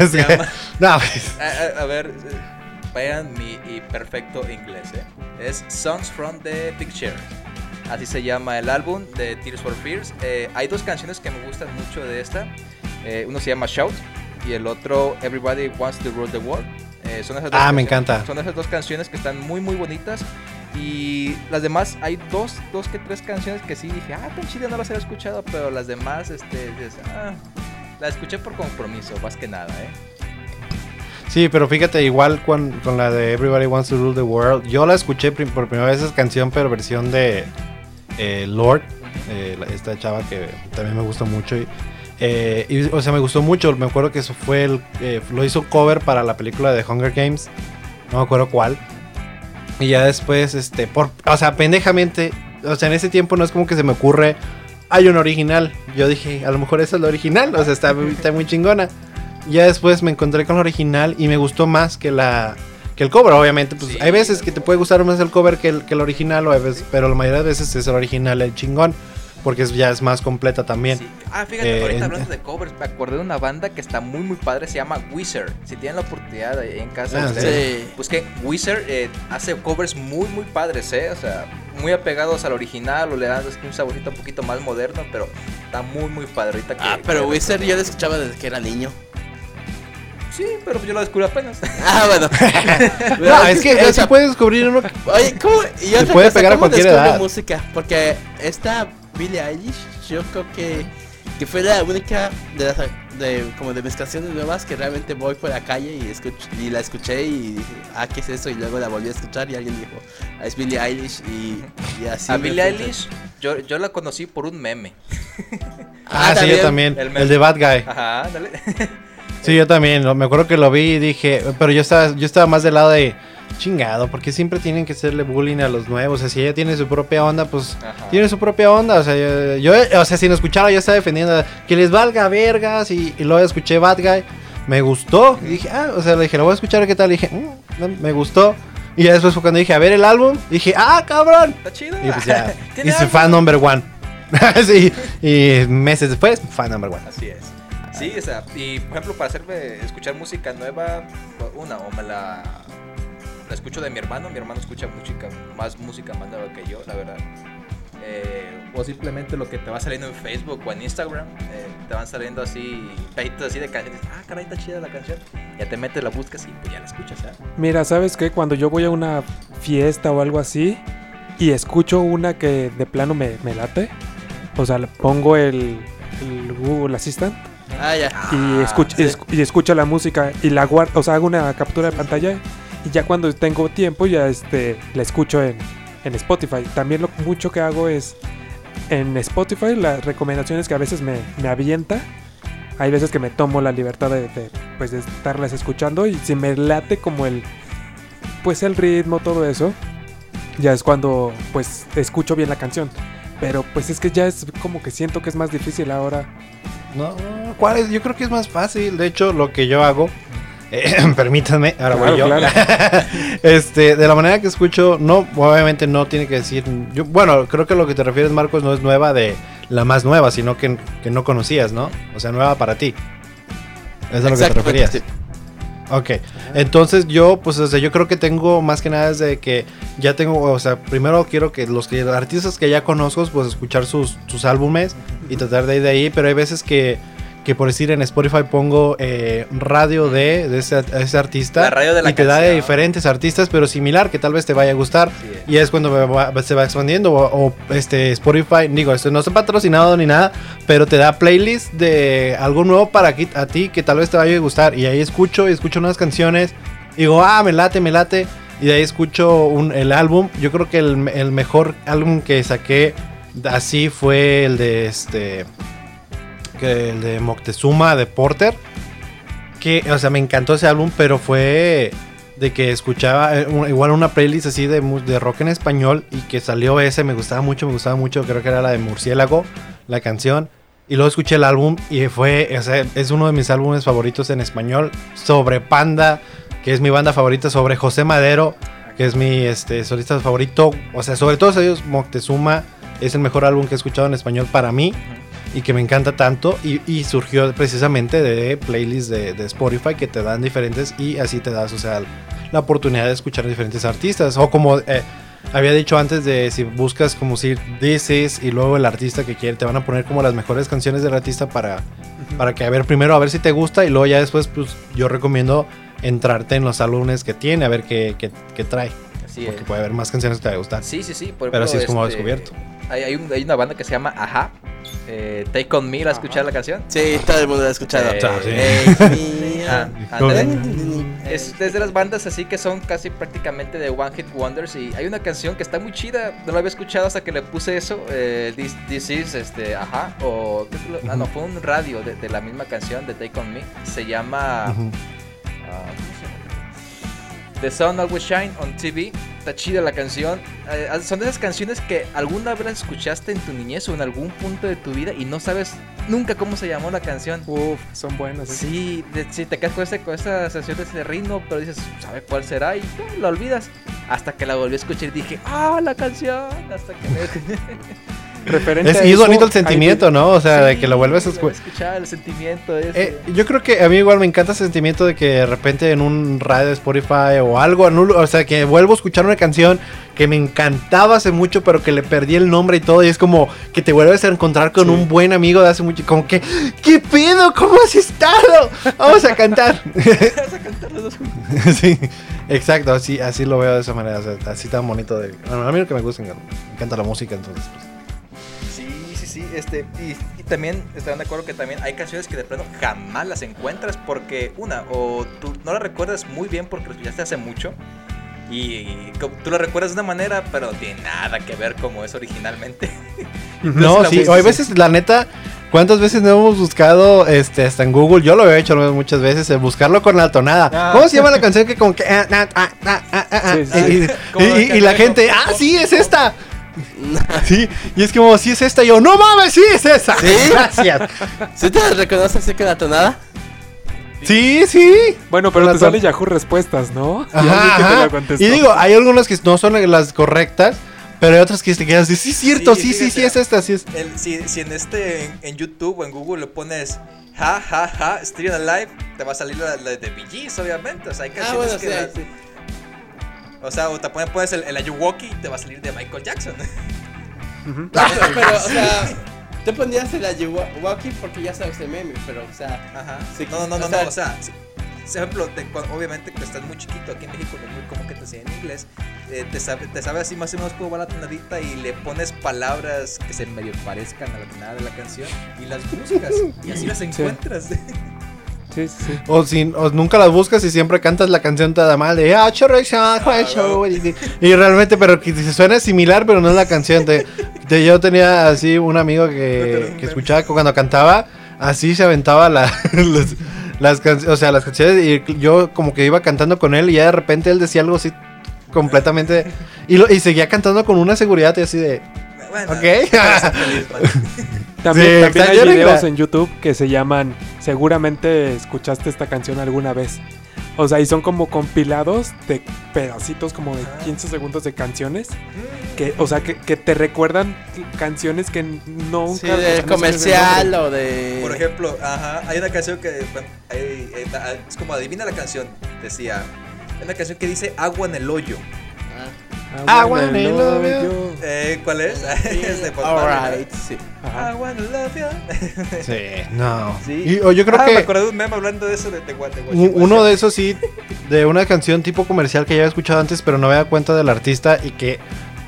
Es que- llama- no, pues, A, a- a ver, eh, vayan mi y perfecto inglés. eh. Es Songs from the Picture. Así se llama el álbum de Tears for Fears. Eh, hay dos canciones que me gustan mucho de esta. Eh, uno se llama Shout y el otro Everybody Wants to Rule the World. Eh, son esas dos Ah, me encanta. Son esas dos canciones que están muy, muy bonitas. Y las demás, hay dos, dos que tres canciones que sí dije, ah, tan chidas, no las había escuchado, pero las demás, este, dices, ah, las escuché por compromiso, más que nada, ¿eh? Sí, pero fíjate, igual con, con la de Everybody Wants to Rule the World, yo la escuché por primera vez esa canción, pero versión de eh, Lord, eh, esta chava que también me gusta mucho. Eh, y, o sea, me gustó mucho, me acuerdo que eso fue el, lo hizo cover para la película de Hunger Games, no me acuerdo cuál. Y ya después, este, por, o sea, pendejamente, o sea, en ese tiempo no es como que se me ocurre, hay un original. Yo dije, a lo mejor esa es la original, o sea, está, está muy chingona. Ya después me encontré con la original y me gustó más que la que el cover, obviamente. Pues Sí, hay veces que te puede gustar más el cover que el, que el original, o hay veces- pero la mayoría de veces es el original el chingón, porque es, ya es más completa también. Sí. Ah, fíjate, Eh, ahorita en- hablando de covers, me acordé de una banda que está muy, muy padre, se llama Wizard. Si tienen la oportunidad ahí en casa, Ah, ustedes, sí. busquen Wizard, eh, hace covers muy, muy padres, ¿eh? O sea, muy apegados al original o le dan un saborcito un poquito más moderno, pero está muy, muy padre. Ahorita que, Ah, pero que- Wizard yo lo escuchaba desde que era niño. Sí, pero yo lo descubrí apenas. Ah, bueno. No, es que, o es que sea, puedes descubrir uno que- Oye, ¿cómo? Y otra puede cosa, pegar a ¿cómo cualquier descubre edad. música? Porque esta Billie Eilish, yo creo que, que fue la única de las de, como de mis canciones nuevas que realmente voy por la calle y escucho, y la escuché y dije, ah, ¿qué es eso? Y luego la volví a escuchar y alguien dijo, ah, es Billie Eilish y, y así. a Billie. Eilish, yo, yo la conocí por un meme. Ah, sí, yo también. el El, de Bad Guy. Ajá, dale. Sí, yo también. Me acuerdo que lo vi y dije, pero yo estaba, yo estaba más del lado de chingado, porque siempre tienen que hacerle bullying a los nuevos. O sea, si ella tiene su propia onda, pues Ajá. tiene su propia onda. O sea, yo, yo- o sea, si no escuchara, yo estaba defendiendo que les valga vergas. Y, y luego escuché Bad Guy. Me gustó. Y dije, ah, o sea, le dije, lo voy a escuchar, ¿qué tal? Y dije, "Mm, me gustó. Y ya después fue cuando dije, a ver el álbum. Dije, ah, cabrón. Está chido. Y pues ya, hice fan number one. sí, y meses después, fan number one. Así es. Sí, o sea, y por ejemplo, para hacerme escuchar música nueva, una, o me la, la escucho de mi hermano, mi hermano escucha música, más música más nueva que yo, la verdad. Eh, o simplemente lo que te va saliendo en Facebook o en Instagram, eh, te van saliendo así, pedacitos así de canciones, ah, caray, está chida la canción, ya te metes, la buscas y pues ya la escuchas, ¿eh? Mira, ¿sabes qué? Cuando yo voy a una fiesta o algo así y escucho una que de plano me, late, o sea, pongo el Google Assistant Ah, ya. y, escucho, sí. escu- y escucho la música y la guardo, o sea, hago una captura de pantalla y ya cuando tengo tiempo ya este, la escucho en, en Spotify. También lo mucho que hago es en Spotify las recomendaciones que a veces me, me avienta. Hay veces que me tomo la libertad de, de, pues, de estarlas escuchando y si me late como el pues el ritmo, todo eso, ya es cuando pues escucho bien la canción. Pero pues es que ya es como que siento que es más difícil ahora. No, ¿cuál es? Yo creo que es más fácil. De hecho, lo que yo hago eh, permítanme, ahora voy yo. Claro, este, de la manera que escucho, no, obviamente no tiene que decir. Yo, bueno, creo que lo que te refieres, Marcos, no es nueva de la más nueva, sino que, que no conocías, ¿no? O sea, nueva para ti. Eso es a lo que te referías. Ok, entonces yo, pues, o sea, yo creo que tengo más que nada desde que ya tengo, o sea, primero quiero que los que artistas que ya conozco, pues, escuchar sus, sus álbumes y tratar de ir de ahí, pero hay veces que, que por decir en Spotify pongo eh, radio de, de ese, ese artista La radio de la y te da de diferentes artistas, pero similar, que tal vez te vaya a gustar. Sí, eh. Y es cuando va- se va expandiendo. O, o, este Spotify, digo, esto no está patrocinado ni nada, pero te da playlist de algo nuevo para aquí- a ti que tal vez te vaya a gustar. Y ahí escucho y escucho unas canciones. Y digo, ah, me late, me late. Y de ahí escucho un- el álbum. Yo creo que el, el mejor álbum que saqué así fue el de este. El de Moctezuma de Porter. Que, o sea, me encantó ese álbum, pero fue de que escuchaba eh, igual una playlist así de, de rock en español y que salió ese, me gustaba mucho, me gustaba mucho, creo que era la de Murciélago, la canción. Y luego escuché el álbum y fue, o sea, es uno de mis álbumes favoritos en español, sobre Panda, que es mi banda favorita, sobre José Madero, que es mi este, solista favorito. O sea, sobre todos ellos, Moctezuma es el mejor álbum que he escuchado en español para mí y que me encanta tanto y, y surgió precisamente de playlists de, de Spotify que te dan diferentes y así te das, o sea, la oportunidad de escuchar diferentes artistas o como eh, había dicho antes de si buscas como si this is y luego el artista que quiere te van a poner como las mejores canciones del artista para para que a ver primero a ver si te gusta y luego ya después pues yo recomiendo entrarte en los álbumes que tiene a ver qué, qué, qué trae Así porque es. puede haber más canciones que te va a gustar Sí, sí, sí. Por Pero ejemplo, así es como este, descubierto. Hay, hay, un- hay una banda que se llama Aja. Eh, Take On Me, ¿la has escuchado la canción? Sí, todo el mundo lo ha escuchado. Eh, Ah, sí. Eh, Ah, ¿Cómo ándale. eh, Es, es de las bandas así que son casi prácticamente de One Hit Wonders y hay una canción que está muy chida, no la había escuchado hasta que le puse eso, eh, This, This Is, este, ajá, o, ¿qué fue lo- ah, no, fue un radio de, de la misma canción de Take On Me, llama, ah, ¿cómo se llama? The Sun Always Shine on TV, está chida la canción, Eh, son de esas canciones que alguna vez las escuchaste en tu niñez o en algún punto de tu vida y no sabes nunca cómo se llamó la canción. Uf, son buenas. ¿eh? Sí, de- sí, te quedas con, ese, con esa sensación de ese ritmo, pero dices, ¿sabe cuál será? Y ya, la olvidas. Hasta que la volví a escuchar y dije, ¡ah, la canción! Hasta que me... Referente Es, a y es bonito el hay sentimiento, ¿no? O sea, de que lo vuelves a escuchar. el sentimiento ese. Eh, yo creo que a mí igual me encanta ese sentimiento de que de repente en un radio de Spotify o algo, o sea, que vuelvo a escuchar una canción que me encantaba hace mucho, pero que le perdí el nombre y todo, y es como que te vuelves a encontrar con Sí. un buen amigo de hace mucho, como que, ¿qué pedo? ¿Cómo has estado? Vamos a cantar. Vas a cantar los dos juntos. sí, exacto, así, así lo veo de esa manera, o sea, así tan bonito. De, bueno, a mí lo que me gusta, me encanta la música, entonces, pues. Este, y, y también estarán de acuerdo que también hay canciones que de plano jamás las encuentras porque, una, o tú no las recuerdas muy bien porque las escuchaste hace mucho. Y, tú lo recuerdas de una manera, pero no tiene nada que ver como es originalmente. No, la sí, o hay veces, la neta, ¿cuántas veces no hemos buscado este, hasta en Google? Yo lo he hecho muchas veces, buscarlo con la tonada. Ah. ¿Cómo se llama la canción que como que... ah, ah, Sí, sí. y- Como y, el y- y la gente, ah, sí, es esta. Sí, y es como, sí es esta. Y yo, no mames, sí es esa. ¿Sí? Gracias. ¿Sí te reconoces así con la tonada? Sí, sí. Bueno, pero Con te la sale Yahoo Respuestas, ¿no? Y Ajá, alguien que te ajá. la contestó. Y digo, hay algunas que no son las correctas, pero hay otras que te quedas de, sí, es cierto, Sí, sí, sí, es esta, sí es. El- si, si en este, en, en YouTube o en Google le pones ja, ja, ja, Still Alive, te va a salir la, la de Bee Gees, obviamente. O sea, hay Ah, canciones bueno, que. sí, las- sí. O sea, o te pones, pones el, el Ayuwoki y te va a salir de Michael Jackson. Ujú. Ah, pero, pero, o sea, te ponías el Ayuwoki porque ya sabes el meme, pero, o sea, Ajá. Sí, no, no, no, o no, sea- o sea, si- por ejemplo, te- obviamente que estás muy chiquito aquí en México, no es muy como que te enseñen inglés, eh, te, sabe, te sabe así más o menos cómo va la tonadita y le pones palabras que se medio parezcan a la tonada de la canción y las buscas y así las encuentras. Sí, sí, sí. O, si, o nunca las buscas y siempre cantas la canción toda mal de ah, chorro, chorro, chorro", y, y realmente, pero que suena similar, pero no es la canción. Te- te- yo tenía así un amigo que, que escuchaba que cuando cantaba, así se aventaba la, las, las canciones, o sea, las canciones y yo como que iba cantando con él y ya de repente él decía algo así completamente y, lo, y seguía cantando con una seguridad y así de Bueno, Ok. También, Sí, también hay videos en YouTube que se llaman Seguramente escuchaste esta canción alguna vez. O sea, y son como compilados de pedacitos como de Ajá. 15 segundos de canciones. Que, o sea, que, que te recuerdan canciones que nunca... Sí, de comercial o de. Por ejemplo, ajá, hay una canción que bueno, hay- hay- da- es como adivina la canción, decía. Hay una canción que dice agua en el hoyo. Agua en el hoyo. hoyo. Eh, ¿Cuál es? es de. Alright, sí. Ajá. I wanna love you. Sí, no. Sí. Y, o yo creo Ah, me que acordé de un meme hablando de eso de, Guachi uno de esos sí, de una canción tipo comercial que ya había escuchado antes, pero no me da cuenta del artista y que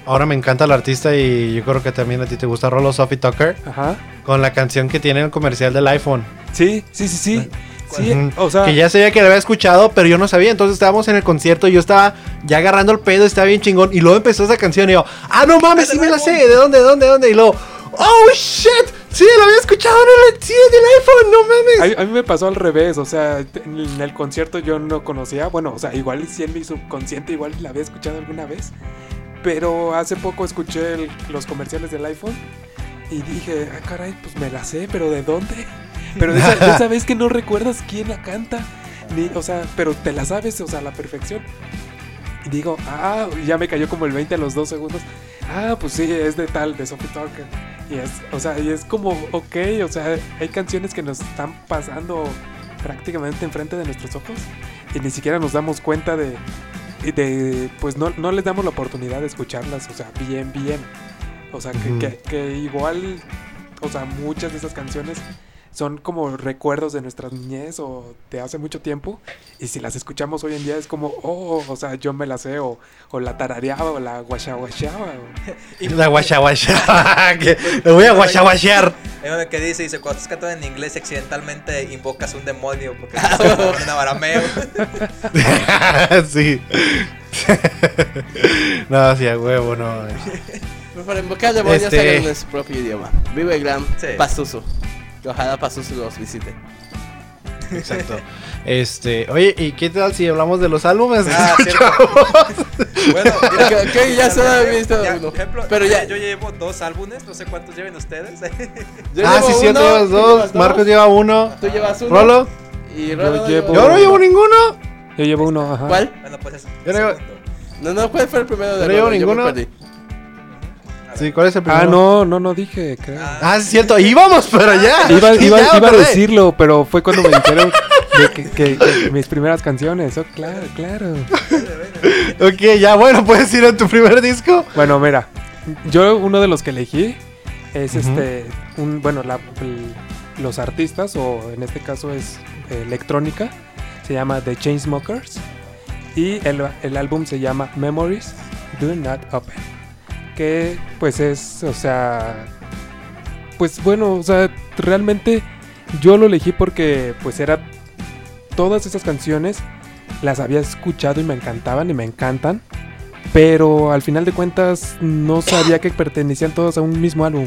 ahora me encanta el artista y yo creo que también a ti te gusta Rolo Sophie Tucker Ajá. con la canción que tiene en el comercial del iPhone. Sí, sí, sí, sí. Sí, Ujú. o sea... que ya sabía que la había escuchado, pero yo no sabía. Entonces estábamos en el concierto y yo estaba ya agarrando el pedo, estaba bien chingón. Y luego empezó esa canción y yo, ah, no mames, sí me la sé. ¿De dónde, de dónde, de dónde? Y luego, oh shit, sí, la había escuchado en el, sí, en el iPhone, no mames. A, a mí me pasó al revés, o sea, en el concierto yo no conocía, bueno, o sea, igual sí en mi subconsciente igual la había escuchado alguna vez, pero hace poco escuché el- los comerciales del iPhone y dije, ah, caray, pues me la sé, pero ¿de dónde? Pero de esa, de esa vez que no recuerdas quién la canta, ni, o sea, pero te la sabes, o sea, a la perfección. Y digo, ah, ya me cayó como el 20 a los dos segundos. Ah, pues sí, es de tal, de Sophie Tucker. Y es, o sea, y es como, ok, o sea, hay canciones que nos están pasando prácticamente enfrente de nuestros ojos y ni siquiera nos damos cuenta de, de pues no, no les damos la oportunidad de escucharlas, o sea, bien, bien. O sea, que, que, que igual, o sea, muchas de esas canciones son como recuerdos de nuestra niñez o de hace mucho tiempo. Y si las escuchamos hoy en día es como, oh, o sea, yo me la sé, o, o la tarareaba, o la guachaguacheaba. o- La guacha guacha. que le voy a guacha guachear. Hay uno que dice, dice, cuando estás cantando en inglés accidentalmente invocas un demonio porque estás cantando en arameo. sí. no, sí, a huevo, no. Pero para invocar demonios Este- en su propio idioma. Vive el gran Sí. Pazuzu. Que ojalá Pazuzu los visite. Exacto. Este, oye, ¿y qué tal si hablamos de los álbumes? Ah, bueno, mira, ok, ya solo he visto ya, uno. ejemplo, Pero ya. yo llevo dos álbumes, no sé cuántos lleven ustedes. Yo ah, llevo sí, cierto, uno, llevas tú dos. Marcos lleva uno. Tú llevas uno. Rolo, Y Rolo Yo no llevo- yo no llevo ninguno. Yo llevo uno, ajá. ¿Cuál? bueno, pues es Yo no- segundo. No, no, ¿cuál fue el primero de No llevo? Yo ninguno. Sí, ¿cuál es el primero? Ah, no, no, no dije, creo. Ah, sí, cierto, íbamos, pero ya. Iba, iba- ya iba a decirlo, pero fue cuando me dijeron de que, que- que mis primeras canciones. Oh, claro, claro. Ok, ya, bueno, puedes ir a tu primer disco. Bueno, mira, yo uno de los que elegí es Ujú. este, un, bueno, la- el- los artistas, o en este caso es eh, electrónica, se llama The Chainsmokers, y el, el álbum se llama Memories Do Not Open, que pues es, o sea, pues bueno, o sea, realmente yo lo elegí porque pues era todas esas canciones las había escuchado y me encantaban y me encantan. Pero al final de cuentas no sabía que pertenecían todos a un mismo álbum.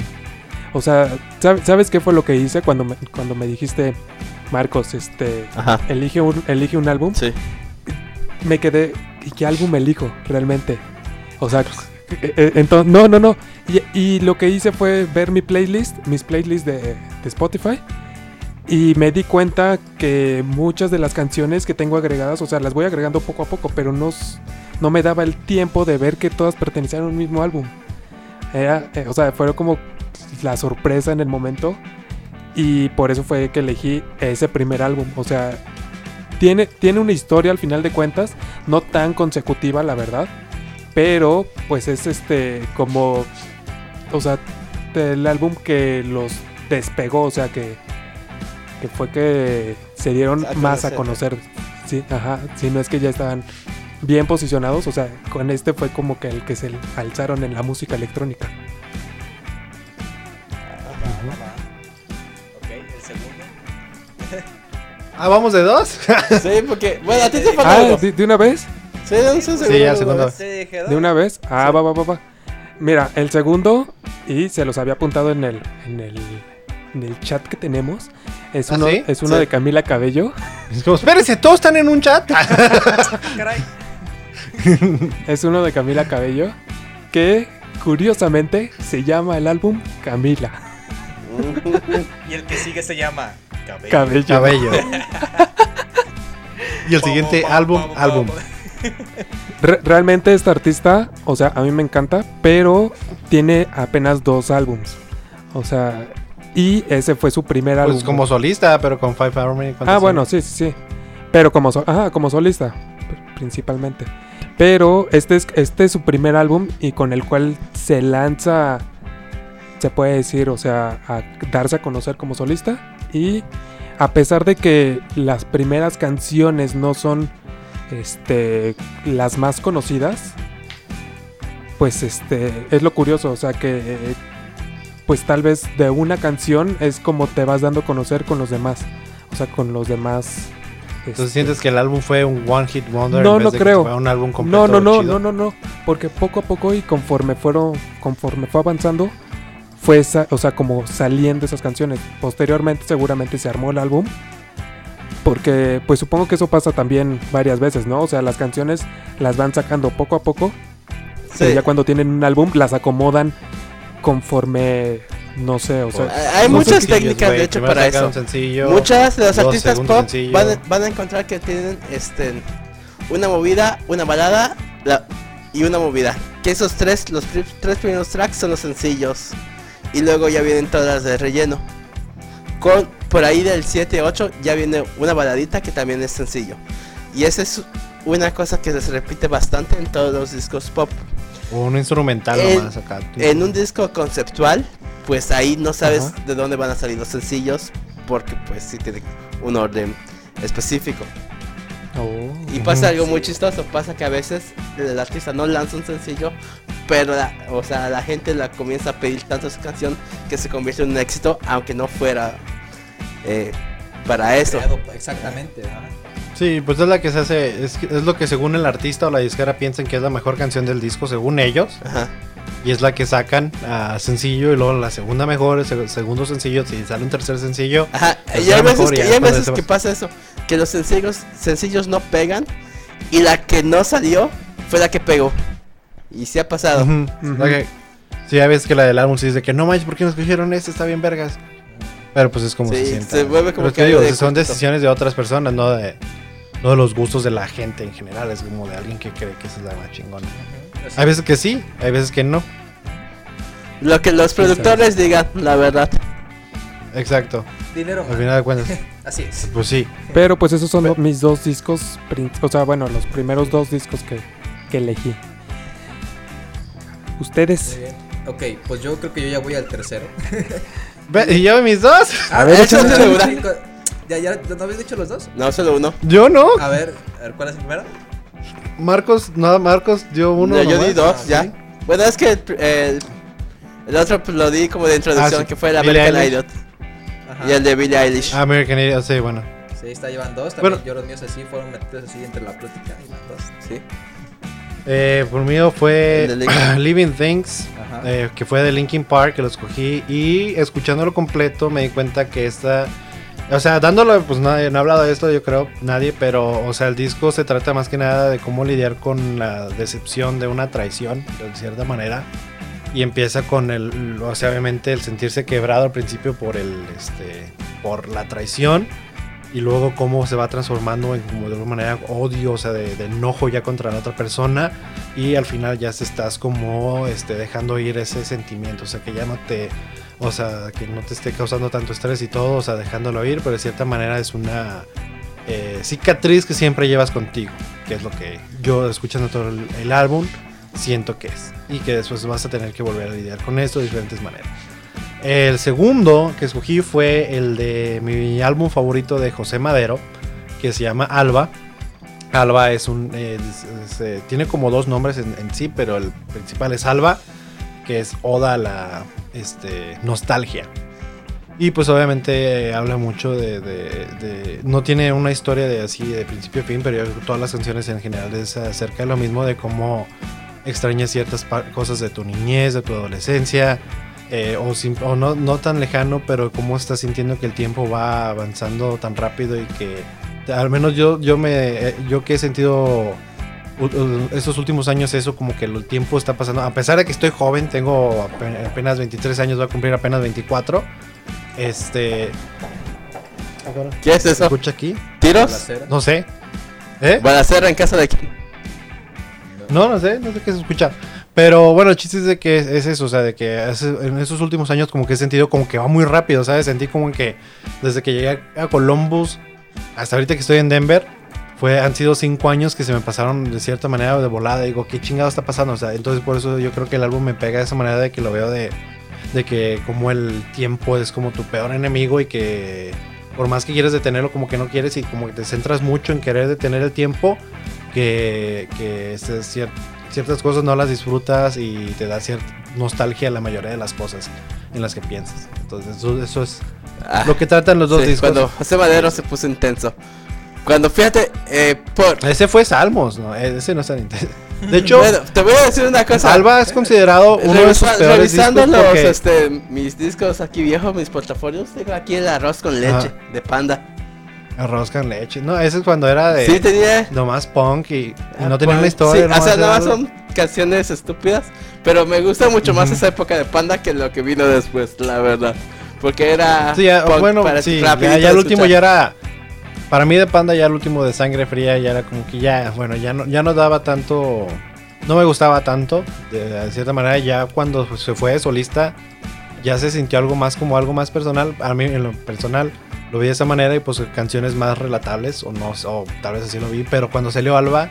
O sea, ¿sab- ¿sabes qué fue lo que hice cuando me, cuando me dijiste, Marcos, este, Ajá. elige un, elige un álbum? Sí. Me quedé, ¿y qué álbum elijo realmente? O sea, entonces, no, no, no. Y, lo que hice fue ver mi playlist, mis playlists de, Spotify. Y me di cuenta que muchas de las canciones que tengo agregadas, o sea, las voy agregando poco a poco, pero no, no me daba el tiempo de ver que todas pertenecían a un mismo álbum. Era, eh, o sea, fue como la sorpresa en el momento. Y por eso fue que elegí ese primer álbum. O sea, tiene, tiene una historia al final de cuentas, no tan consecutiva, la verdad. Pero, pues es este, como, o sea, el álbum que los despegó, o sea, que, que fue que se dieron A más a conocer. Sí, ajá, si no es que ya estaban bien posicionados, o sea, con este fue como que el que se alzaron en la música electrónica. Ok, el segundo. Ah, vamos de dos. Sí, porque. Bueno, a ti te falta Ah, uno. ¿de, de una vez? Sí, de un segundo. Sí, ya. Sí. ¿De una vez? Ah, va, va, va, va. Mira, el segundo, y se los había apuntado en el, en el, en el chat que tenemos, es ¿Ah, uno, sí? es uno Sí. de Camila Cabello. Es como, espérense, todos están en un chat. Caray. Es uno de Camila Cabello, que curiosamente se llama el álbum Camila Y el que sigue se llama Cabello. Cabello. Cabello. Y el siguiente álbum, álbum. Re- realmente este artista, o sea, a mí me encanta, pero tiene apenas dos álbums. O sea, y ese fue su primer álbum. Pues como solista, pero con Five Harmony. Ah, ¿cuántos bueno, sí, sí, sí. Pero como, so- ajá, como solista, pr- principalmente. Pero este es, este es su primer álbum y con el cual se lanza, se puede decir, o sea, a darse a conocer como solista. Y a pesar de que las primeras canciones no son este, las más conocidas, pues este, es lo curioso, o sea que pues tal vez de una canción es como te vas dando a conocer con los demás. O sea, con los demás. Entonces este, sientes que el álbum fue un one hit wonder. No, en vez no de que creo. fuera un álbum completo. no, no, no, chido? no, no, no. Porque poco a poco y conforme fueron, conforme fue avanzando, fue esa, o sea, como saliendo esas canciones. Posteriormente, seguramente se armó el álbum. Porque, pues supongo que eso pasa también varias veces, ¿no? O sea, las canciones las van sacando poco a poco. Sí. Y ya cuando tienen un álbum, las acomodan conforme, no sé, o sea. Hay no muchas técnicas, de hecho, para eso. sencillo, Muchas de los dos artistas pop van, a- van a encontrar que tienen este una movida, una balada la- y una movida. Que esos tres, los tres primeros tracks son los sencillos. Y luego ya vienen todas las de relleno. Con por ahí del 7-8 ya viene una baladita que también es sencillo. Y esa es una cosa que se repite bastante en todos los discos pop. Un instrumental En- nomás acá. En un disco conceptual, pues ahí no sabes Ajá. de dónde van a salir los sencillos, porque pues sí tiene un orden específico. Oh. Y pasa Ujú. algo muy chistoso, pasa que a veces el artista no lanza un sencillo, pero la, o sea, la gente la comienza a pedir tanto esa canción que se convierte en un éxito, aunque no fuera eh, para eso. Exactamente. ajá. Sí, pues es la que se hace. Es, que- es lo que según el artista o la disquera piensan que es la mejor canción del disco, según ellos. Ajá. Y es la que sacan a sencillo y luego la segunda mejor, el seg- segundo sencillo. Si sale un tercer sencillo, Ajá, Pues y hay ya veces, mejor, que, ya y hay veces que pasa eso, que los sencillos, sencillos no pegan y la que no salió fue la que pegó. Y sí ha pasado. Ujú. Ok. Sí, ya ves que la del álbum sí dice que no manches, ¿por qué nos escogieron este? Está bien vergas. Pero pues es como Sí, se sienta. se vuelve como Pero que digo, de son decisiones de otras personas, no de, no de los gustos de la gente en general. Es como de alguien que cree que esa es la más chingona. Hay veces que sí, hay veces que no. Lo que los productores digan, la verdad. Exacto. Dinero. Al final de cuentas, Así es. pues sí. Pero pues esos son mis dos discos, o sea, bueno, los primeros dos discos que, que elegí. Ustedes. Muy bien. Ok, pues yo creo que yo ya voy al tercero. Ve, ¿Y yo mis dos? A ver, ¿Ya, ya, ¿No habéis dicho los dos? No, solo uno. Yo no. A ver, a ver, ¿cuál es el primero? Marcos, nada, Marcos dio uno. No, yo di dos, Ah, ya. sí. Bueno, es que el, el, el otro pues, lo di como de introducción, Ah, sí. que fue Billie American. Idol. Ajá. Y el de Billie Eilish. Ah, American Idiot, sí, bueno. Sí, está llevan dos. También Bueno. yo los míos así fueron metidos así entre la plática y las dos. Sí. Eh, por mí fue. Living Things, eh, que fue de Linkin Park, que lo escogí. Y escuchándolo completo me di cuenta que esta... O sea, dándolo, pues nadie, no ha hablado de esto, yo creo, nadie, pero, o sea, el disco se trata más que nada de cómo lidiar con la decepción de una traición, de cierta manera. Y empieza con el, o sea, obviamente el sentirse quebrado al principio por el, este, por la traición. Y luego cómo se va transformando en como de alguna manera odio, o sea, de, de enojo ya contra la otra persona. Y al final ya estás como este, dejando ir ese sentimiento, o sea, que ya no te, o sea, que no te esté causando tanto estrés y todo, o sea, dejándolo ir, pero de cierta manera es una eh, cicatriz que siempre llevas contigo, que es lo que yo escuchando todo el, el álbum siento que es. Y que después vas a tener que volver a lidiar con esto de diferentes maneras. El segundo que escogí fue el de mi álbum favorito de José Madero, que se llama Alba. Alba es un. eh, eh, tiene como dos nombres en, sí, pero el principal es Alba, que es Oda a la este, nostalgia. Y pues obviamente eh, habla mucho de, No tiene una historia de así de principio a fin, pero todas las canciones en general es acerca de lo mismo, de cómo extrañas ciertas cosas de tu niñez, de tu adolescencia, eh, o, o no, no tan lejano, pero cómo estás sintiendo que el tiempo va avanzando tan rápido y que al menos yo, yo, me, eh, yo que he sentido estos últimos años eso como que el tiempo está pasando, a pesar de que estoy joven, tengo ape- apenas 23 años, voy a cumplir apenas 24, este... ¿Qué es ¿Se eso? escucha aquí? ¿Tiros? No sé. ¿Eh? Balacera en casa de quién. No, no sé, no sé qué se escucha. Pero bueno, el chiste es de que es eso, o sea, de que en esos últimos años como que he sentido como que va muy rápido, ¿sabes? Sentí como que desde que llegué a Columbus hasta ahorita que estoy en Denver, fue, han sido cinco años que se me pasaron de cierta manera de volada. Digo, ¿qué chingado está pasando? O sea, entonces por eso yo creo que el álbum me pega de esa manera de que lo veo de, de que como el tiempo es como tu peor enemigo y que por más que quieres detenerlo, como que no quieres y como que te centras mucho en querer detener el tiempo, que, que este, cier- ciertas cosas no las disfrutas y te da cierta nostalgia la mayoría de las cosas en las que piensas. Entonces eso, eso es Ah, lo que tratan los dos sí, discos. Cuando José Madero se puso intenso. Cuando fíjate, eh, por. Ese fue Salmos, ¿no? Ese no es tan intenso. De hecho, Bueno, te voy a decir una cosa. Alba es considerado uno de sus Revisa- peores revisando discos los, porque- este, mis discos aquí viejos, mis portafolios, tengo aquí el arroz con leche de panda. Arroz con leche. No, ese es cuando era de Sí, tenía. nomás punk y, y no Ah, tenía una pues, historia. sí, o sea, nada más son canciones estúpidas. Pero me gusta mucho más Ujú. esa época de Panda que lo que vino después, la verdad. Porque era. Sí, ya, punk bueno, para- sí, ya, el último ya era. Para mí de Panda ya el último de Sangre Fría ya era como que ya, bueno, ya no, ya no daba tanto, no me gustaba tanto, de, de cierta manera ya cuando se fue de solista ya se sintió algo más como algo más personal, a mí en lo personal lo vi de esa manera y pues canciones más relatables o no, o tal vez así lo vi, pero cuando salió Alba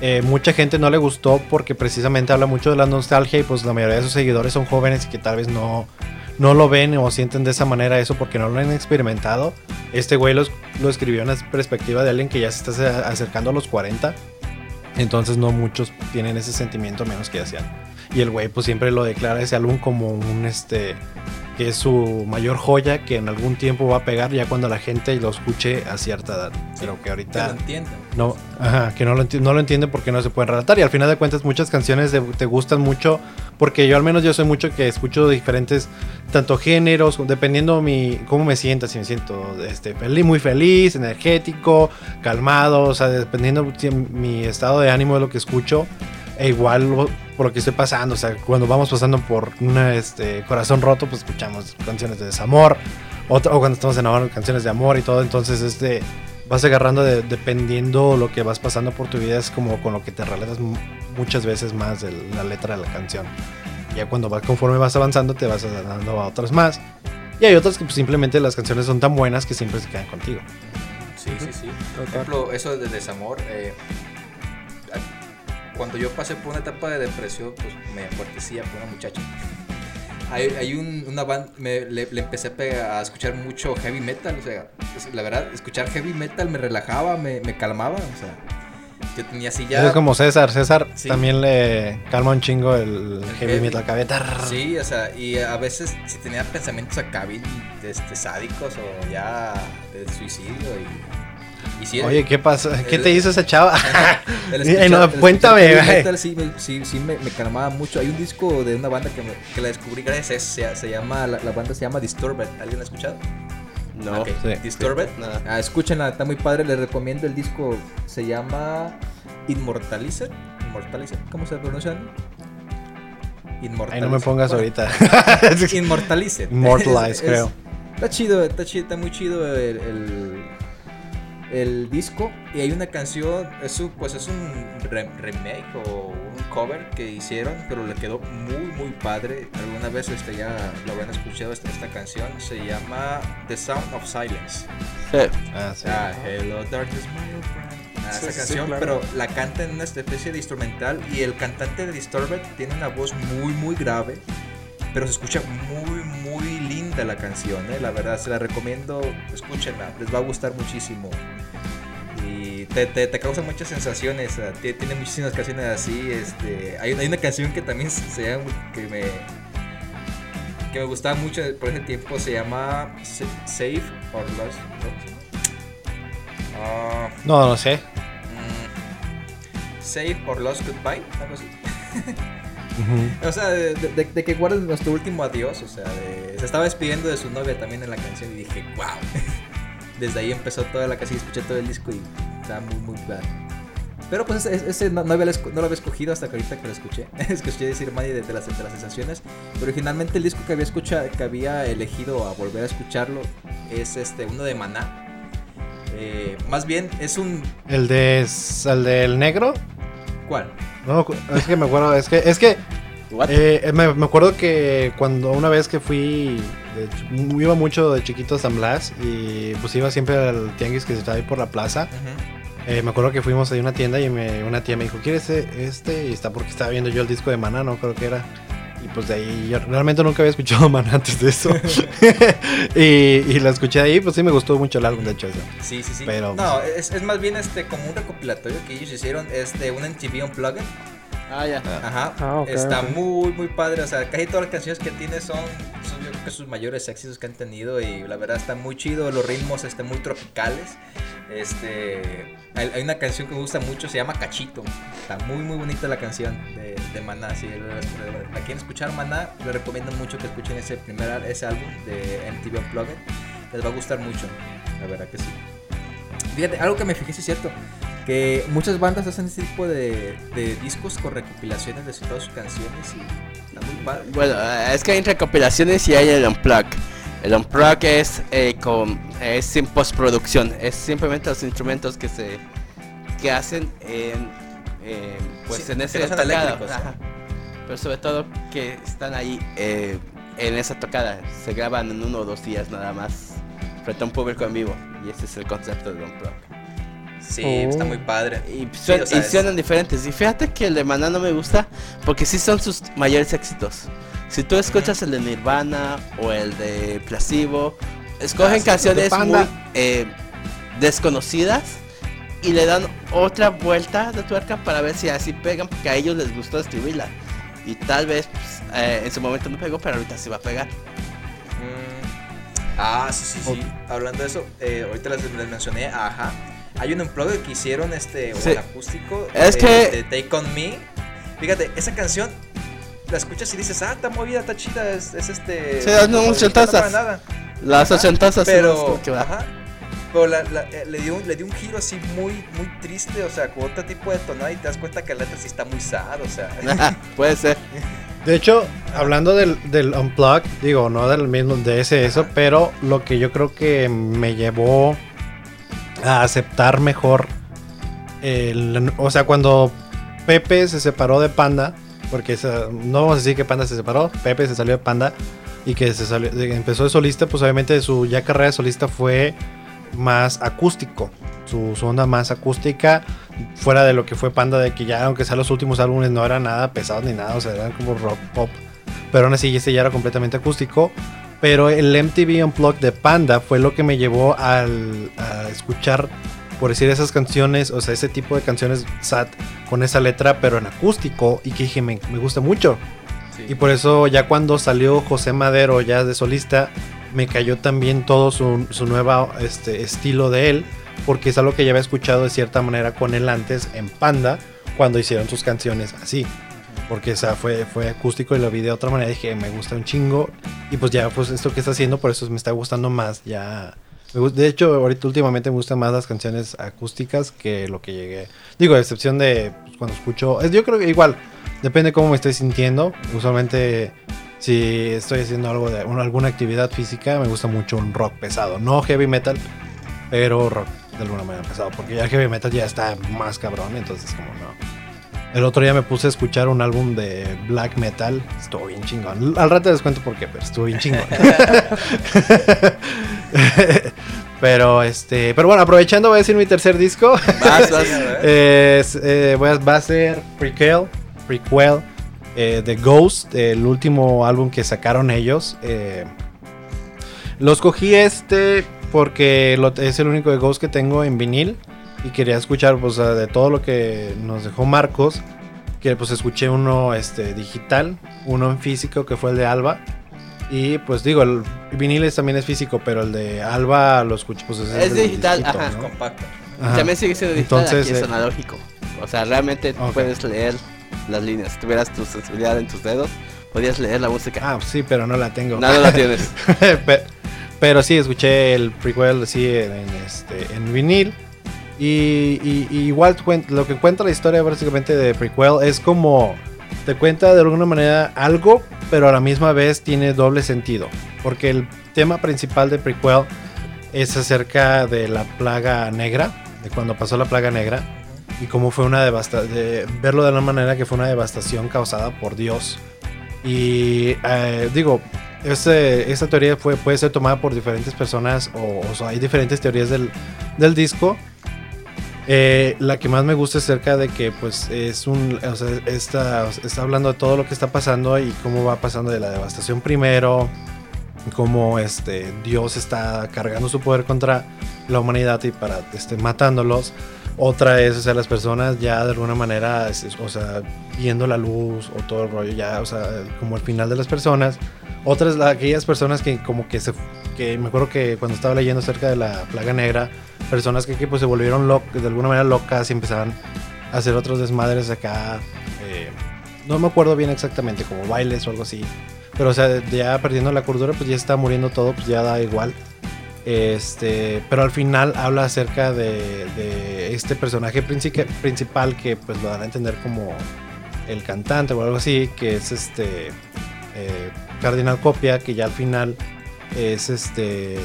eh, mucha gente no le gustó porque precisamente habla mucho de la nostalgia y pues la mayoría de sus seguidores son jóvenes y que tal vez no, no lo ven o sienten de esa manera eso porque no lo han experimentado. Este güey lo, escribió en la perspectiva de alguien que ya se está ace- acercando a los 40. Entonces no muchos tienen ese sentimiento menos que hacían. Y el güey pues siempre lo declara ese álbum como un este que es su mayor joya que en algún tiempo va a pegar ya cuando la gente lo escuche a cierta edad. Pero que Que ahorita lo entiendan. no, ajá, que no lo, no lo entienden porque no se pueden relatar. Y al final de cuentas, muchas canciones de- te gustan mucho. Porque yo, al menos, yo soy mucho que escucho diferentes, tanto géneros, dependiendo mi cómo me sienta. Si me siento este, feliz, muy feliz, energético, calmado. O sea, dependiendo si mi estado de ánimo de lo que escucho. E igual lo- por lo que estoy pasando. O sea, cuando vamos pasando por un este, corazón roto, pues escuchamos canciones de desamor. Otra- o cuando estamos enamorados, canciones de amor y todo. Entonces, este vas agarrando de- dependiendo lo que vas pasando por tu vida es como con lo que te relatas mu- muchas veces más de la letra de la canción ya cuando vas conforme vas avanzando te vas dando a otras más y hay otras que pues, simplemente las canciones son tan buenas que siempre se quedan contigo Sí, sí, sí. Por ejemplo, eso de desamor. eh, cuando yo pasé por una etapa de depresión, pues me afuertecía por una muchacha. Hay, hay un- una banda, me, le, le empecé a, pegar- a escuchar mucho heavy metal, o sea, la verdad, escuchar heavy metal me relajaba, me, me calmaba, o sea, yo tenía así ya... es como César César Sí. también le calma un chingo el, heavy heavy. metal cabeta Sí, o sea, y a veces si tenía pensamientos acá bien este, sádicos o ya de suicidio y... y sí, oye qué pasa qué el- te hizo esa chava El Eh, no, cuéntame, metal sí, me, sí, sí me, me calmaba mucho. Hay un disco de una banda que, me- que la descubrí gracias a eso. Se, se llama, la, la banda se llama Disturbed. ¿Alguien la ha escuchado? No. Ok, Sí. Disturbed. Nada. Ah, escúchenla, está muy padre. Les recomiendo el disco. Se llama Immortalizer. Immortalizer. ¿Cómo se pronuncia? Immortalizer. Ay, no me pongas Bueno, ahorita Es- es- creo. Está chido, está chido, está muy chido el, el, disco. Y hay una canción, es un, pues es un re- remake o un cover que hicieron, pero le quedó muy, muy padre. Alguna vez este, ya lo habrán escuchado esta, esta canción. Se llama The Sound of Silence. Sí. Ah, sí. Ah, Hello Darkness, my old friend. Ah, Sí, esa sí, canción, claro. pero la canta en una especie de instrumental y el cantante de Disturbed tiene una voz muy, muy grave, pero se escucha muy, muy linda la canción, ¿eh? la verdad, se la recomiendo, escúchenla, les va a gustar muchísimo. Te, te, te causa muchas sensaciones, tie- tiene muchísimas canciones así, este, hay, hay una canción que también se llama, que me, que me gustaba mucho por ese tiempo, se llama Sa- Save or Lost. ¿no? Ah, no no sé mm, Save or Lost Goodbye, algo así. O sea, de, de- de que guarden nuestro último adiós, o sea, de- se estaba despidiendo de su novia también en la canción y dije, wow. Desde ahí empezó toda la canción, escuché todo el disco y estaba muy, muy padre. Pero pues ese, ese no, no había, esco- no lo había escogido hasta que ahorita que lo escuché. escuché decir Manny de, de las, de las sensaciones. Pero originalmente el disco que había, escucha, que había elegido a volver a escucharlo es este uno de Maná. Eh, más bien es un... El de el del negro. ¿Cuál? No, es que me acuerdo, es que es que? Eh, me, me acuerdo que cuando una vez que fui de iba mucho de chiquito a San Blas y pues iba siempre al tianguis que está ahí por la plaza. Ujú. Eh, me acuerdo que fuimos a una tienda y me, una tía me dijo, ¿quieres e- este? Y está porque estaba viendo yo el disco de Maná, no creo que era. Y pues de ahí, yo realmente nunca había escuchado Maná antes de eso. y, y la escuché ahí, pues sí me gustó mucho el álbum, de hecho. eso. Sí, sí, sí. Pero- no, es, es más bien este como un recopilatorio que ellos hicieron, este, un MTV Unplugged. Ah, ya. Ajá. Ah, ok, Está ok. muy, muy padre. O sea, casi todas las canciones que tiene son, son yo creo que sus mayores éxitos que han tenido. Y la verdad está muy chido. Los ritmos este, muy tropicales. Este, hay, hay una canción que me gusta mucho, se llama Cachito. Está muy, muy bonita la canción de, de Maná. Si la quieren escuchar Maná, les recomiendo mucho que escuchen ese primer ese álbum de MTV Unplugged. Les va a gustar mucho. La verdad que sí. Fíjate, algo que me fijé, sí es cierto. Que muchas bandas hacen este tipo de, de discos con recopilaciones de todas sus canciones y está muy padre. Bueno, es que hay recopilaciones y hay el unplug. El unplug es eh, con es sin postproducción, es simplemente los instrumentos que se que hacen en eh, pues Sí, en que ese no tocada. Pero sobre todo que están ahí eh, en esa tocada, se graban en uno o dos días nada más frente a un público en vivo y ese es el concepto del unplug. Sí, Oh. está muy padre. Y, Sí, o sea, y es- suenan diferentes. Y fíjate que el de Maná no me gusta porque sí son sus mayores éxitos. Si tú escuchas el de Nirvana o el de Placebo, escogen Ah, canciones de muy eh, desconocidas y le dan otra vuelta de tuerca para ver si así pegan porque a ellos les gustó escribirla. Y tal vez pues, eh, en su momento no pegó, pero ahorita sí va a pegar. Mm, ah, sí, sí, sí. Hablando de eso, eh, ahorita les, les mencioné, ajá. Hay un unplugged que hicieron este, o Sí. en acústico. Es de- que- de Take On Me. Fíjate, esa canción la escuchas y dices, ah, está movida, está chida, es, es este... Sí, no, no, para nada. Las las pero, ajá, pero la- la- eh, le, dio, un- le dio un giro así muy, muy triste, o sea, con otro tipo de tonada y te das cuenta que la letra sí está muy sad, o sea. Puede ser. De hecho, hablando del, del Unplug, digo, no del mismo, de ese eso, pero lo que yo creo que me llevó a aceptar mejor, o sea, cuando Pepe se separó de Panda, porque no vamos a decir que Panda se separó, Pepe se salió de Panda y que se salió, empezó de solista, pues obviamente su ya carrera de solista fue más acústico, su, su onda más acústica, fuera de lo que fue Panda, de que ya aunque sea los últimos álbumes no eran nada pesados ni nada, o sea, eran como rock pop, pero aún así este ya era completamente acústico. Pero el MTV Unplugged de Panda fue lo que me llevó al, a escuchar, por decir esas canciones, o sea, ese tipo de canciones sad con esa letra, pero en acústico, y que dije, me, me gusta mucho. Sí. Y por eso ya cuando salió José Madero ya de solista, me cayó también todo su, su nuevo este, estilo de él, porque es algo que ya había escuchado de cierta manera con él antes en Panda, cuando hicieron sus canciones así. Porque o sea, fue, fue acústico y lo vi de otra manera. Dije, me gusta un chingo. Y pues ya, pues esto que está haciendo, por eso me está gustando más. Ya. De hecho, ahorita últimamente me gustan más las canciones acústicas que lo que llegué. Digo, a excepción de pues, cuando escucho. es- Yo creo que igual, depende cómo me estoy sintiendo. Usualmente, si estoy haciendo algo de una- alguna actividad física, me gusta mucho un rock pesado. No heavy metal, pero rock de alguna manera pesado. Porque ya heavy metal ya está más cabrón, entonces, como no. El otro día me puse a escuchar un álbum de black metal. Estuvo bien chingón. Al rato les cuento por qué, pero estuvo bien chingón. pero este, pero bueno, aprovechando voy a decir mi tercer disco. Vas, vas. Es, eh, voy a- va a ser prequel, prequel eh, de Ghost, el último álbum que sacaron ellos. Eh, lo escogí este porque lo- es el único de Ghost que tengo en vinil y quería escuchar pues de todo lo que nos dejó Marcos. Que pues escuché uno este, digital, uno en físico que fue el de Alba. Y pues digo, el vinil es- también es físico, pero el de Alba lo escuché pues Es el digital, disquito, ajá. ¿no? Compacto. Ajá. También sigue siendo digital, Entonces, aquí es eh, analógico. O sea, realmente Ok. puedes leer las líneas. Si tuvieras tu sensibilidad en tus dedos, podrías leer la música. Ah, sí, pero no la tengo. Nada la tienes. Pe- pero sí, escuché el prequel así en, en, este, en vinil. Y, y- y igual lo que cuenta la historia básicamente de prequel es como te cuenta de alguna manera algo, pero a la misma vez tiene doble sentido. Porque el tema principal de prequel es acerca de la plaga negra, de cuando pasó la plaga negra y cómo fue una devastación, de verlo de una manera que fue una devastación causada por Dios. Y eh, digo, este- esta teoría fue, puede ser tomada por diferentes personas o, o sea, hay diferentes teorías del, del disco. Eh, la que más me gusta es acerca de que pues es un, o sea, está, está hablando de todo lo que está pasando y cómo va pasando de la devastación primero, cómo este Dios está cargando su poder contra la humanidad y para este, matándolos. Otra es, o sea, las personas ya de alguna manera, o sea, viendo la luz o todo el rollo, ya, o sea, como el final de las personas. Otras, la- aquellas personas que como que se, que me acuerdo que cuando estaba leyendo acerca de la plaga negra, personas que, que, pues se volvieron locas, de alguna manera locas y empezaban a hacer otros desmadres acá. eh, no me acuerdo bien exactamente, como bailes o algo así. Pero, o sea, ya perdiendo la cordura, pues ya está muriendo todo, pues ya da igual. Este, pero al final habla acerca de, de este personaje princi- principal que pues lo dan a entender como el cantante o algo así, que es este eh, Cardinal Copia, que ya al final es este,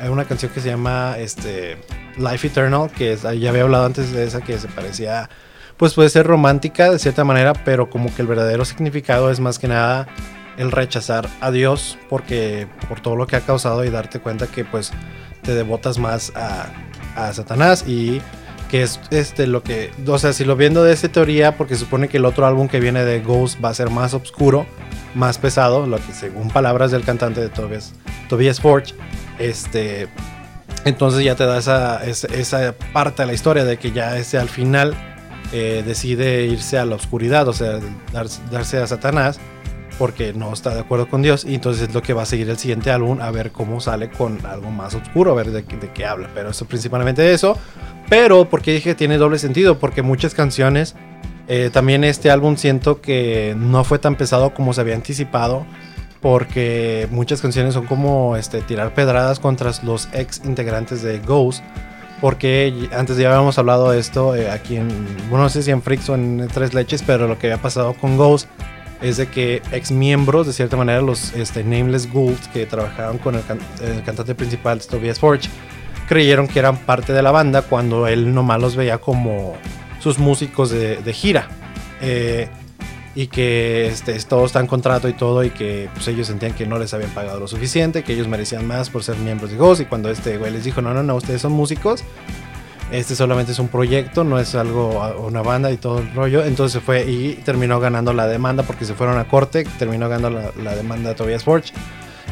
hay una canción que se llama este Life Eternal, que ya había hablado antes de esa que se parecía, pues puede ser romántica de cierta manera, pero como que el verdadero significado es más que nada el rechazar a Dios porque por todo lo que ha causado y darte cuenta que pues te devotas más a, a Satanás y que es este lo que, o sea, si lo viendo de esta teoría, porque supone que el otro álbum que viene de Ghost va a ser más oscuro, más pesado, lo que según palabras del cantante de Tobias, Tobias Forge, este, entonces ya te da esa, esa, esa parte de la historia de que ya ese al final eh, decide irse a la oscuridad, o sea, dar- darse a Satanás porque no está de acuerdo con Dios y entonces es lo que va a seguir el siguiente álbum a ver cómo sale con algo más oscuro, a ver de, de qué habla, pero eso principalmente eso, pero porque dije que tiene doble sentido, porque muchas canciones, eh, también este álbum siento que no fue tan pesado como se había anticipado, porque muchas canciones son como este, tirar pedradas contra los ex integrantes de Ghost. Porque antes ya habíamos hablado de esto eh, aquí en, bueno, no sé si en Freaks o en Tres Leches, pero lo que había pasado con Ghost es de que ex miembros, de cierta manera, los este, Nameless Ghouls que trabajaban con el, can- el cantante principal, Tobias Forge, creyeron que eran parte de la banda cuando él nomás los veía como sus músicos de, de gira. Eh, y que este, todo está en contrato y todo, y que pues, ellos sentían que no les habían pagado lo suficiente, que ellos merecían más por ser miembros de Ghost. Y cuando este güey les dijo, no, no, no, ustedes son músicos, este solamente es un proyecto, no es algo, una banda y todo el rollo. Entonces fue y terminó ganando la demanda porque se fueron a corte, terminó ganando la, demanda de Tobias Forge.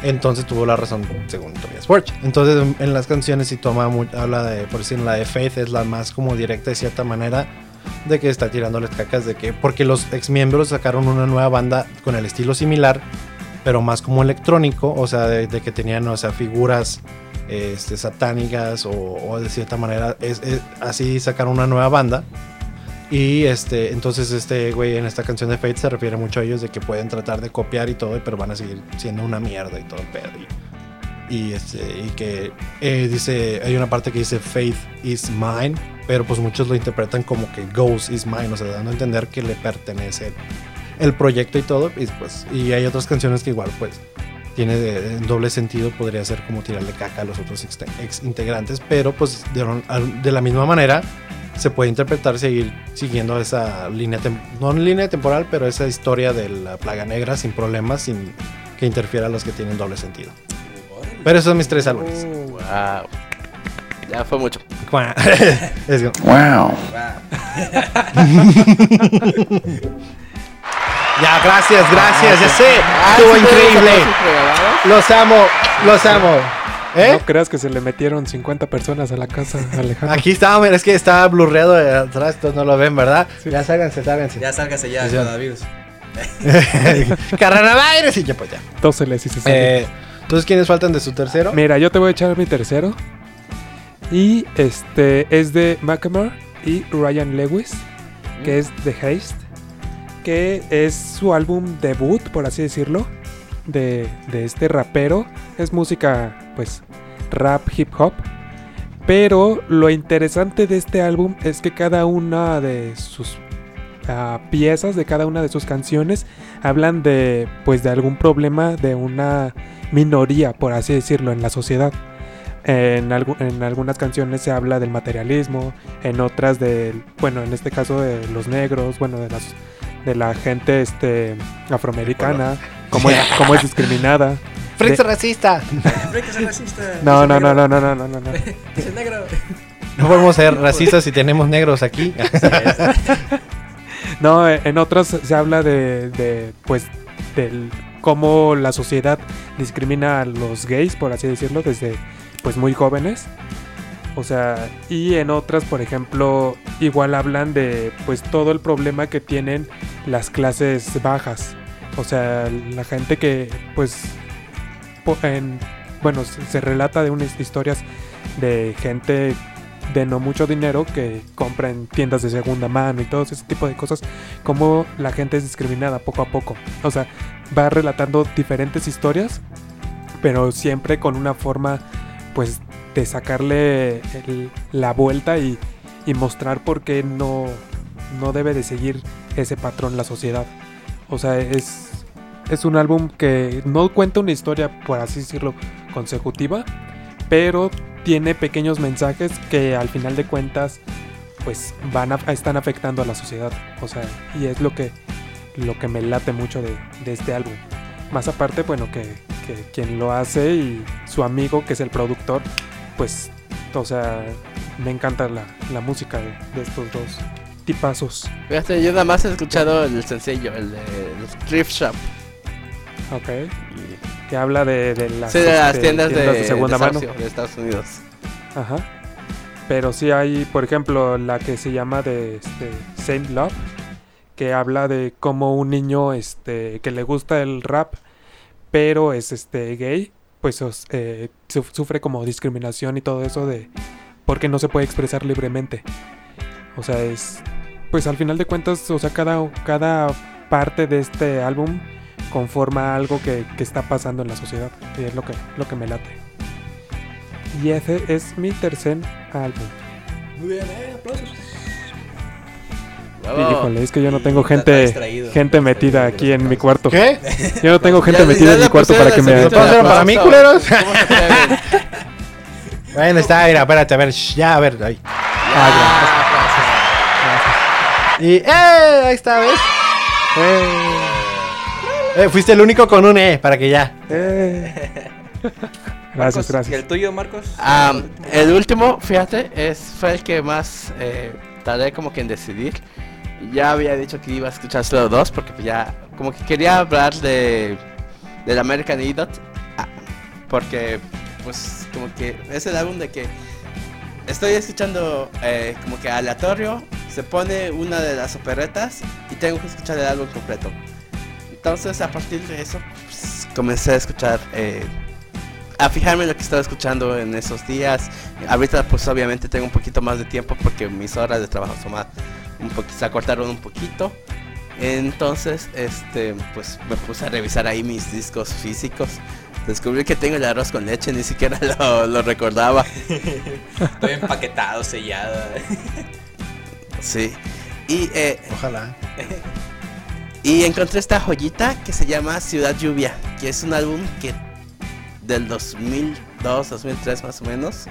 Entonces tuvo la razón según Tobias Forge. Entonces en, las canciones sí toma habla de, por decir, la de Faith es la más como directa de cierta manera de que está tirándoles cacas de que porque los ex miembros sacaron una nueva banda con el estilo similar pero más como electrónico o sea de, de que tenían o sea figuras este, satánicas o, o de cierta manera es, es- así sacaron una nueva banda. Y este entonces este güey en esta canción de Fate se refiere mucho a ellos de que pueden tratar de copiar y todo pero van a seguir siendo una mierda y todo el pedo. Y, y, este, y que eh, dice, hay una parte que dice Faith is mine, pero pues muchos lo interpretan como que Ghost is mine, o sea, dando a entender que le pertenece el proyecto y todo, y pues, y hay otras canciones que igual pues tiene de, doble sentido, podría ser como tirarle caca a los otros ex, ex integrantes, pero pues de, de la misma manera se puede interpretar seguir siguiendo esa línea, no en línea temporal, pero esa historia de la plaga negra sin problemas, sin que interfiera a los que tienen doble sentido. Pero esos son mis tres álbumes. Wow. Ya fue mucho. Es como- Wow. Ya, gracias, gracias, ya sé. Estuvo increíble. Los amo, los amo. ¿Eh? No creas que se le metieron 50 personas a la casa, Alejandro. Aquí está, mira, es que está blurreado de atrás, entonces no lo ven, ¿verdad? Ya sálganse, sálganse. Ya sálgase ya, Sí, ya. coronavirus. Coronavirus y ya pues ya. Tóseles y se sale. Eh, entonces, ¿quiénes faltan de su tercero? Mira, yo te voy a echar mi tercero. Y este es de Macklemore y Ryan Lewis, que es The Haste, que es su álbum debut, por así decirlo, de, de este rapero. Es música, pues, rap, hip hop. Pero lo interesante de este álbum es que cada una de sus ah, piezas, de cada una de sus canciones, hablan de, pues, de algún problema de una minoría, por así decirlo, en la sociedad. en, en algunas canciones se habla del materialismo, en otras del, bueno, en este caso de los negros, bueno, de las de la gente este afroamericana, cómo es, cómo es discriminada. ¡Fritz De- racista! Rick es racista. No, no, no, no, no, no, no, no. Dice negro. No podemos ser racistas si tenemos negros aquí. No, en otras se habla de, de, pues, del cómo la sociedad discrimina a los gays, por así decirlo, desde, pues, muy jóvenes. O sea, y en otras, por ejemplo, igual hablan de, pues, todo el problema que tienen las clases bajas. O sea, la gente que, pues, en, bueno, se, se relata de unas historias de gente de no mucho dinero que compra en tiendas de segunda mano y todo ese tipo de cosas, como la gente es discriminada poco a poco. O sea, va relatando diferentes historias, pero siempre con una forma, pues, de sacarle la vuelta y, mostrar por qué no, no debe de seguir ese patrón la sociedad. O sea, es, es un álbum que no cuenta una historia, por así decirlo, consecutiva, pero tiene pequeños mensajes que al final de cuentas pues van a, están afectando a la sociedad. O sea, y es lo que, lo que me late mucho de, este álbum. Más aparte, bueno, que quien lo hace y su amigo, que es el productor, pues, o sea, me encanta la, la música de, de estos dos tipazos. Fíjate, yo nada más he escuchado el sencillo, el de Thrift Shop. Ok. Que habla de, de las, sí, de las este, tiendas, de, segunda mano. de Estados Unidos. Ajá. Pero sí hay, por ejemplo, la que se llama de este, Saint Love, que habla de cómo un niño este, que le gusta el rap, pero es este gay, pues eh, su- sufre como discriminación y todo eso de porque no se puede expresar libremente. O sea, es pues al final de cuentas, o sea, cada, cada parte de este álbum conforma algo que, que está pasando en la sociedad. Y es lo que, lo que me late. Y ese es mi tercer álbum. Muy bien, eh, aplausos. Híjole, es que yo no tengo gente, gente metida aquí en mi cuarto. ¿Qué? Yo no tengo gente Ya- metida ya en mi cuarto para que me... el ¿Todos eran para mí, culeros? Bueno, está, mira, espérate, a ver, shh, ya, a ver, ahí. Y, ¡eh! Ahí está, ¿ves? Eh, fuiste el único con un E, para que ya. Eh. Marcos, Gracias, ¿y gracias. el tuyo, Marcos? Am, el último, fíjate, es, fue el que más eh, tardé como que en decidir. Ya había dicho que iba a escuchar solo dos porque pues ya como que quería hablar de del American Idiot ah, porque pues como que es el álbum de que estoy escuchando eh, como que aleatorio, se pone una de las operetas y tengo que escuchar el álbum completo. Entonces a partir de eso pues, comencé a escuchar eh, a fijarme en lo que estaba escuchando en esos días. Ahorita pues obviamente tengo un poquito más de tiempo porque mis horas de trabajo son más, un se acortaron un poquito. Entonces, este, pues me puse a revisar ahí mis discos físicos. Descubrí que tengo el arroz con leche, ni siquiera lo, lo recordaba. Estoy empaquetado, sellado. Sí. Y, eh, Ojalá. y encontré esta joyita que se llama Ciudad Lluvia, que es un álbum que del 2002, 2003 más o menos,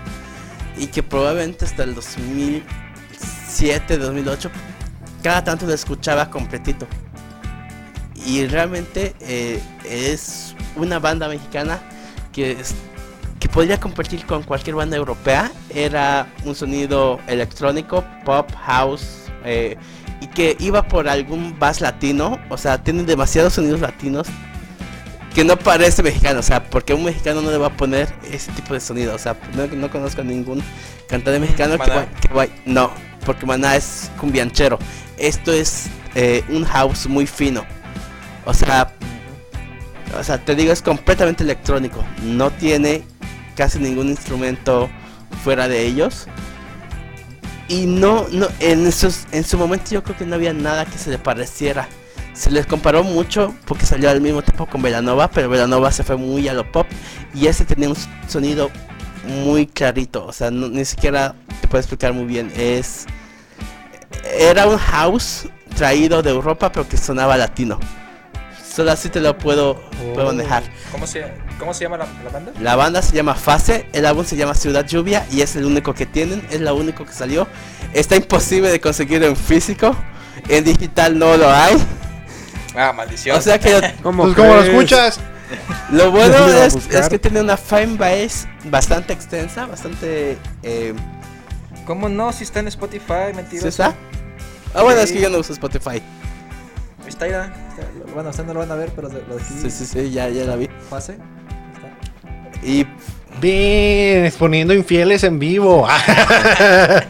y que probablemente hasta el 2007, 2008, cada tanto lo escuchaba completito. Y realmente eh, es una banda mexicana que, que podría competir con cualquier banda europea. Era un sonido electrónico, pop, house, eh, y que iba por algún bass latino. O sea, tienen demasiados sonidos latinos que no parece mexicano. O sea, porque un mexicano no le va a poner ese tipo de sonido. O sea, no, no conozco a ningún cantante mexicano que, Maná. que vaya- No, porque Maná es cumbianchero. Esto es eh, un house muy fino. O sea, o sea, te digo, es completamente electrónico. No tiene casi ningún instrumento fuera de ellos. Y no, no, en, esos, en su momento yo creo que no había nada que se le pareciera. Se les comparó mucho porque salió al mismo tiempo con Velanova, pero Velanova se fue muy a lo pop. Y ese tenía un sonido muy clarito. O sea, no- ni siquiera te puedo explicar muy bien. Es. Era un house traído de Europa, pero que sonaba latino. Solo así te lo puedo, puedo Oh. manejar. ¿Cómo se, ¿Cómo se llama la, la banda? La banda se llama Fase, el álbum se llama Ciudad Lluvia y es el único que tienen, es lo único que salió. Está imposible de conseguir en físico, en digital no lo hay. Ah, maldición. O sea que ¿Cómo Pues como lo escuchas. lo bueno Lo es, que tiene una fanbase bastante extensa, bastante... Eh, ¿Cómo no? Si está en Spotify, ¿sí mentiroso. está? Ah, bueno, es Sí. que yo no uso Spotify. Ahí Está ya. está. Bueno, ustedes no lo van a ver, pero lo. Sí, sí, sí, ya, ya la vi. Pase. Ahí está. Y Bien, exponiendo infieles en vivo. Ajá.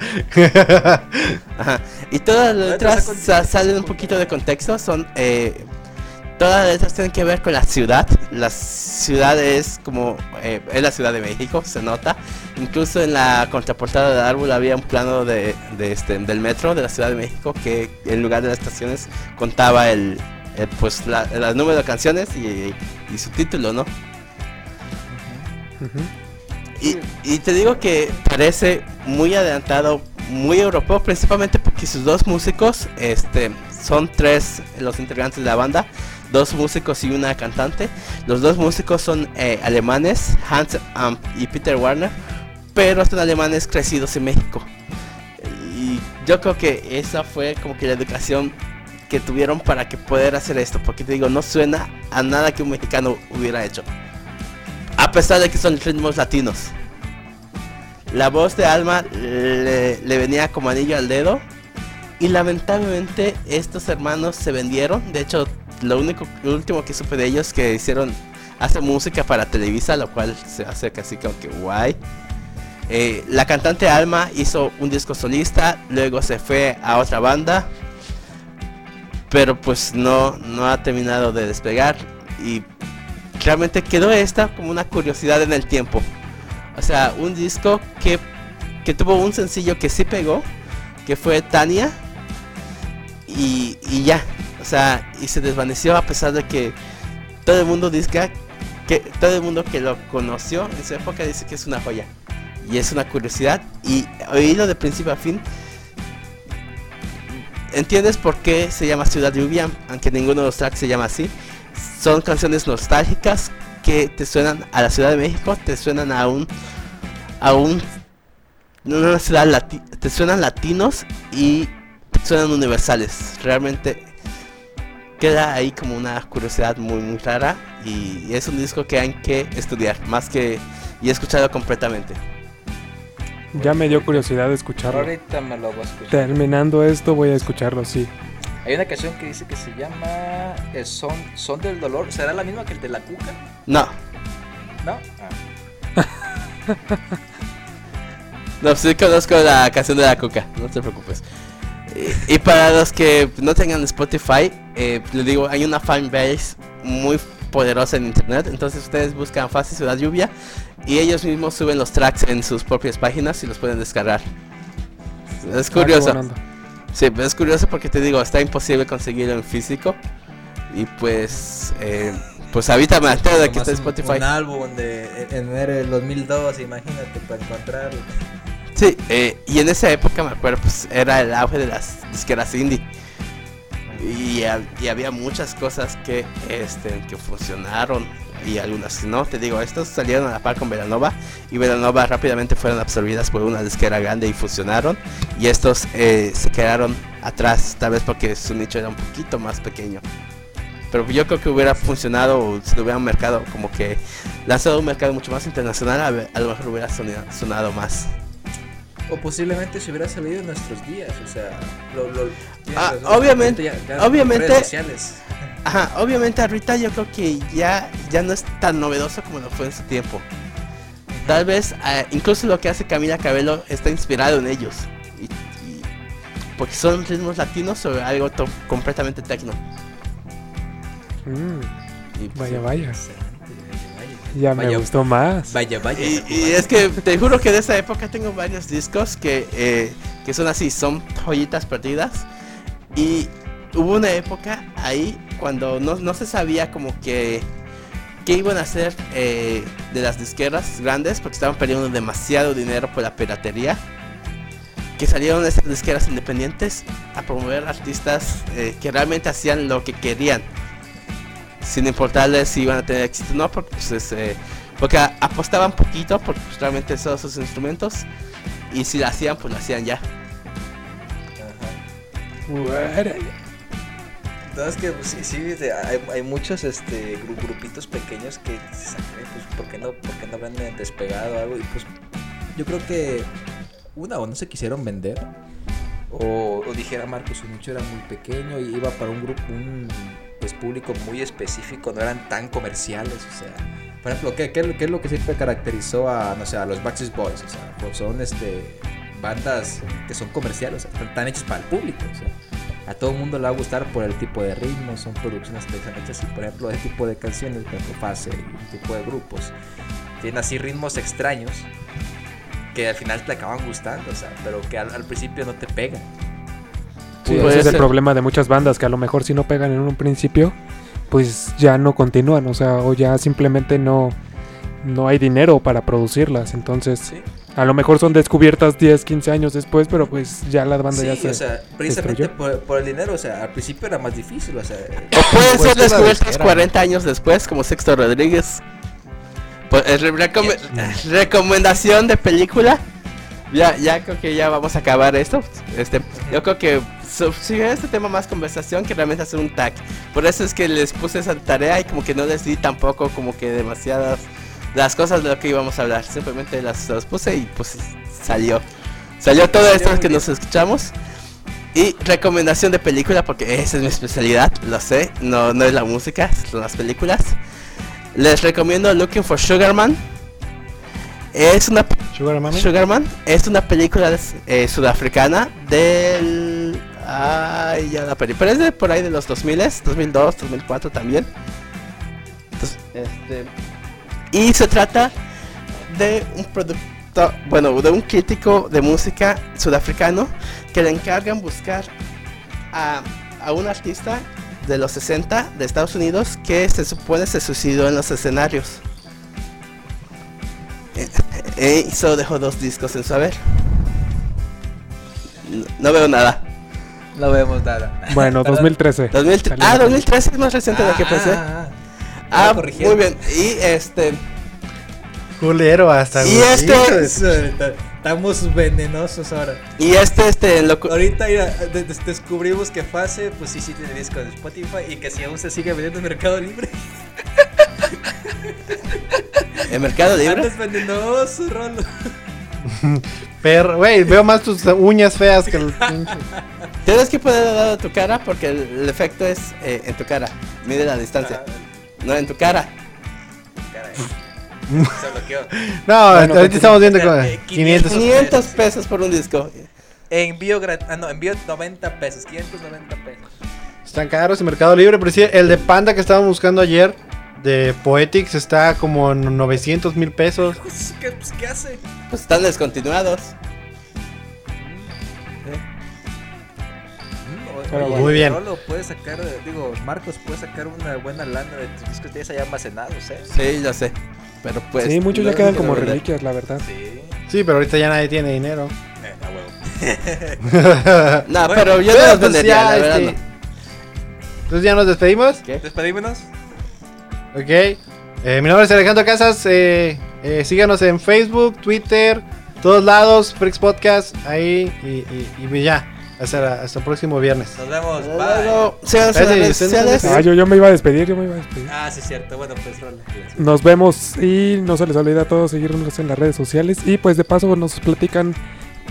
Y todas las letras salen un poquito de contexto. Son. Eh, todas las letras tienen que ver con la ciudad. La ciudad es como. eh, es la Ciudad de México, se nota. Incluso en la contraportada del árbol había un plano de, de este, del metro de la Ciudad de México que en lugar de las estaciones contaba el. el, pues la, el número de canciones y, y su título, ¿no? Y, y te digo que parece muy adelantado, muy europeo, principalmente porque sus dos músicos, este, son tres los integrantes de la banda, dos músicos y una cantante. Los dos músicos son eh, alemanes, Hans Amp y Peter Warner, pero son alemanes crecidos en México. Y yo creo que esa fue como que la educación que tuvieron para que poder hacer esto, porque te digo, no suena a nada que un mexicano hubiera hecho. A pesar de que son ritmos latinos. La voz de Alma le, venía como anillo al dedo. Y lamentablemente estos hermanos se vendieron. De hecho, lo único, último que supe de ellos es que hicieron, hacen música para Televisa, lo cual se hace casi como que guay. Eh, la cantante Alma hizo un disco solista, luego se fue a otra banda, pero pues no, no ha terminado de despegar y realmente quedó esta como una curiosidad en el tiempo. O sea, un disco que, que tuvo un sencillo que sí pegó, que fue Tania, y, y ya. O sea, y se desvaneció a pesar de que todo el mundo dice que todo el mundo que lo conoció en su época dice que es una joya. Y es una curiosidad. Y oído de principio a fin. ¿Entiendes por qué se llama Ciudad Lluvia? Aunque ninguno de los tracks se llama así. Son canciones nostálgicas que te suenan a la Ciudad de México, te suenan a un a un una ciudad lati- te suenan latinos y suenan universales. Realmente queda ahí como una curiosidad muy muy rara y es un disco que hay que estudiar más que y escucharlo completamente. Ya me dio curiosidad de escucharlo. Ahorita me lo voy a escuchar. Terminando esto, voy a escucharlo, sí. Hay una canción que dice que se llama El Son, Son del Dolor. ¿Será la misma que el de la cuca? No, ¿No? Ah. no sí conozco la canción de la coca, no te preocupes. Y, y para los que no tengan Spotify, eh, les digo, hay una fanbase muy poderosa en internet, entonces ustedes buscan Fácil Ciudad Lluvia y ellos mismos suben los tracks en sus propias páginas y los pueden descargar. Es Ah, curioso. Sí, pero es curioso porque te digo, está imposible conseguirlo en físico. Y pues, eh, pues ahorita me de que está Spotify. Un álbum de en enero del 2002, imagínate, para encontrarlo. Sí, eh, y en esa época me acuerdo, pues era el auge de las disqueras indie. Y, y había muchas cosas que, este, que funcionaron y algunas no. Te digo, estos salieron a la par con Veranova y Veranova rápidamente fueron absorbidas por una disquera grande y funcionaron. Y estos eh, se quedaron atrás, tal vez porque su nicho era un poquito más pequeño. Pero yo creo que hubiera funcionado si hubiera un mercado como que lanzado un mercado mucho más internacional, a lo mejor hubiera sonado, sonado más. O posiblemente se hubiera salido en nuestros días, o sea, lo, lo- Ah, razón, obviamente- ya- ya obviamente- redes sociales. Ajá, obviamente ahorita yo creo que ya, ya no es tan novedoso como lo fue en su tiempo. Tal vez eh, incluso lo que hace Camila Cabello está inspirado en ellos. Y, y- porque son ritmos latinos o algo completamente tecno. Mm, Y, pues, vaya, sí. Excelente, vaya, Ya me Vaya. gustó más. Vaya, vaya. Y, y es que te juro que de esa época tengo varios discos que, eh, que son así, son joyitas perdidas. Y hubo una época ahí cuando no, no se sabía como que qué iban a hacer eh, de las disqueras grandes porque estaban perdiendo demasiado dinero por la piratería. Que salieron esas disqueras independientes a promover artistas eh, que realmente hacían lo que querían. Sin importarles si iban a tener éxito o no, porque, pues, es, eh, porque apostaban poquito, porque pues, realmente son sus instrumentos, y si lo hacían, pues lo hacían ya. Órale. No, es que pues, sí, sí, de- hay, hay muchos este, gru- grupitos pequeños que "Ah, pues, ¿por qué no, por qué no venden despegado o algo? Y pues yo creo que una o no se quisieron vender o, o dijera Marcos, su nicho era muy pequeño y iba para un grupo, un pues, público muy específico, no eran tan comerciales, o sea, por ejemplo, ¿qué, qué, qué es lo que siempre caracterizó a, no sé, a los Backstreet Boys? O sea, pues son este, bandas que son comerciales, o sea, están hechas para el público, o sea. A todo el mundo le va a gustar por el tipo de ritmo, son producciones que están hechas y por ejemplo el tipo de canciones, por ejemplo Fase un tipo de grupos, tienen así ritmos extraños que al final te acaban gustando, o sea, pero que al, al principio no te pegan. Sí, Puede ese es el ser. problema de muchas bandas que a lo mejor si no pegan en un principio, pues ya no continúan, o sea, o ya simplemente no no hay dinero para producirlas, entonces Sí, a lo mejor son descubiertas 10, 15 años después, pero pues ya la banda ya sí se o sea, precisamente por, por el dinero, o sea, al principio era más difícil, o sea, O pueden Pues ser disquera. 40 años después, como Sexto Rodríguez. Pues, eh, re- recome- recomendación de película. Ya, ya creo que ya vamos a acabar esto. Este, yo creo que sigue este tema más conversación que realmente hacer un tag. Por eso es que les puse esa tarea y como que no les di tampoco como que demasiadas las cosas de lo que íbamos a hablar. Simplemente las, las puse y pues salió. Salió todo esto que nos escuchamos. Y recomendación de película, porque esa es mi especialidad, lo sé, no, no es la música, son las películas. Les recomiendo Looking for Sugarman. Es una Sugar Mami. Es una película eh, sudafricana del ay ya la perdí, pero es de por ahí de los 2000 2002, 2004 también. Entonces, este, y se trata de un producto, bueno, de un crítico de música sudafricano que le encargan buscar a, a un artista de los 60 de Estados Unidos que se supone se suicidó en los escenarios. Eh, y solo dejó dos discos en su haber. No, no veo nada. no vemos nada. Bueno, 2013. 2003 Salió ah, la 2013 es más reciente de lo que pensé. ah, Ah, lo corrigieron. muy bien. Y este. Culero hasta. Y este- Estamos venenosos ahora. Y este, este, lo Ahorita mira, de- de- descubrimos que Fase, pues sí, sí tiene disco de Spotify y que si aún se sigue vendiendo en Mercado Libre. en Mercado Libre. Andas venenoso, Rolo. Perro, güey, veo más tus uñas feas que el pinche. Tienes que poner al lado de tu cara porque el, el efecto es eh, en tu cara. Mide la distancia. No en tu cara. Caray. Se bloqueó. No, Bueno, ahorita estamos viendo sea, como eh, 500. 500 pesos por un disco. Envío gratis. Ah, no, envío 90 pesos. 590 pesos. Están caros en Mercado Libre, pero sí, el de Panda que estábamos buscando ayer de Poetics está como en 900 mil pesos. Pues, ¿qué, pues, ¿qué hace? Pues están descontinuados. Pero bueno. Muy bien. Rolo puede sacar, eh, digo, Marcos puede sacar una buena lana de tus discos de allá almacenados, ¿eh? Sí, lo sé. Pero pues. sí, muchos ya no- quedan no como reliquias, la verdad. Sí. Sí, pero ahorita ya nadie tiene dinero. Eh. No, Bueno, pero yo no los pues vendería, ya, la verdad. este, Entonces ya nos despedimos. ¿Qué? Despedímonos. Ok. Eh, mi nombre es Alejandro Casas. eh, eh, síganos en Facebook, Twitter, todos lados, Freaks Podcast, ahí y, y- y ya. Hasta, hasta el próximo viernes. Nos vemos. Bye. Ah, yo, yo me iba a despedir, yo me iba a despedir. Ah, sí, es cierto. Bueno, pues. Nos vemos y no se les olvide a todos seguirnos en las redes sociales y pues de paso nos platican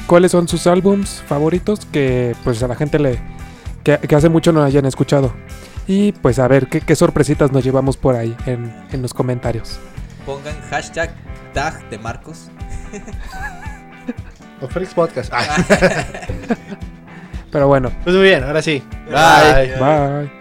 cuáles son sus álbums favoritos que pues a la gente le que, que hace mucho no hayan escuchado y pues a ver qué, qué sorpresitas nos llevamos por ahí en, en los comentarios. Pongan hashtag tag de Marcos. O Freaks Podcast. Ah, Pero bueno, pues muy bien, ahora sí. Bye. bye.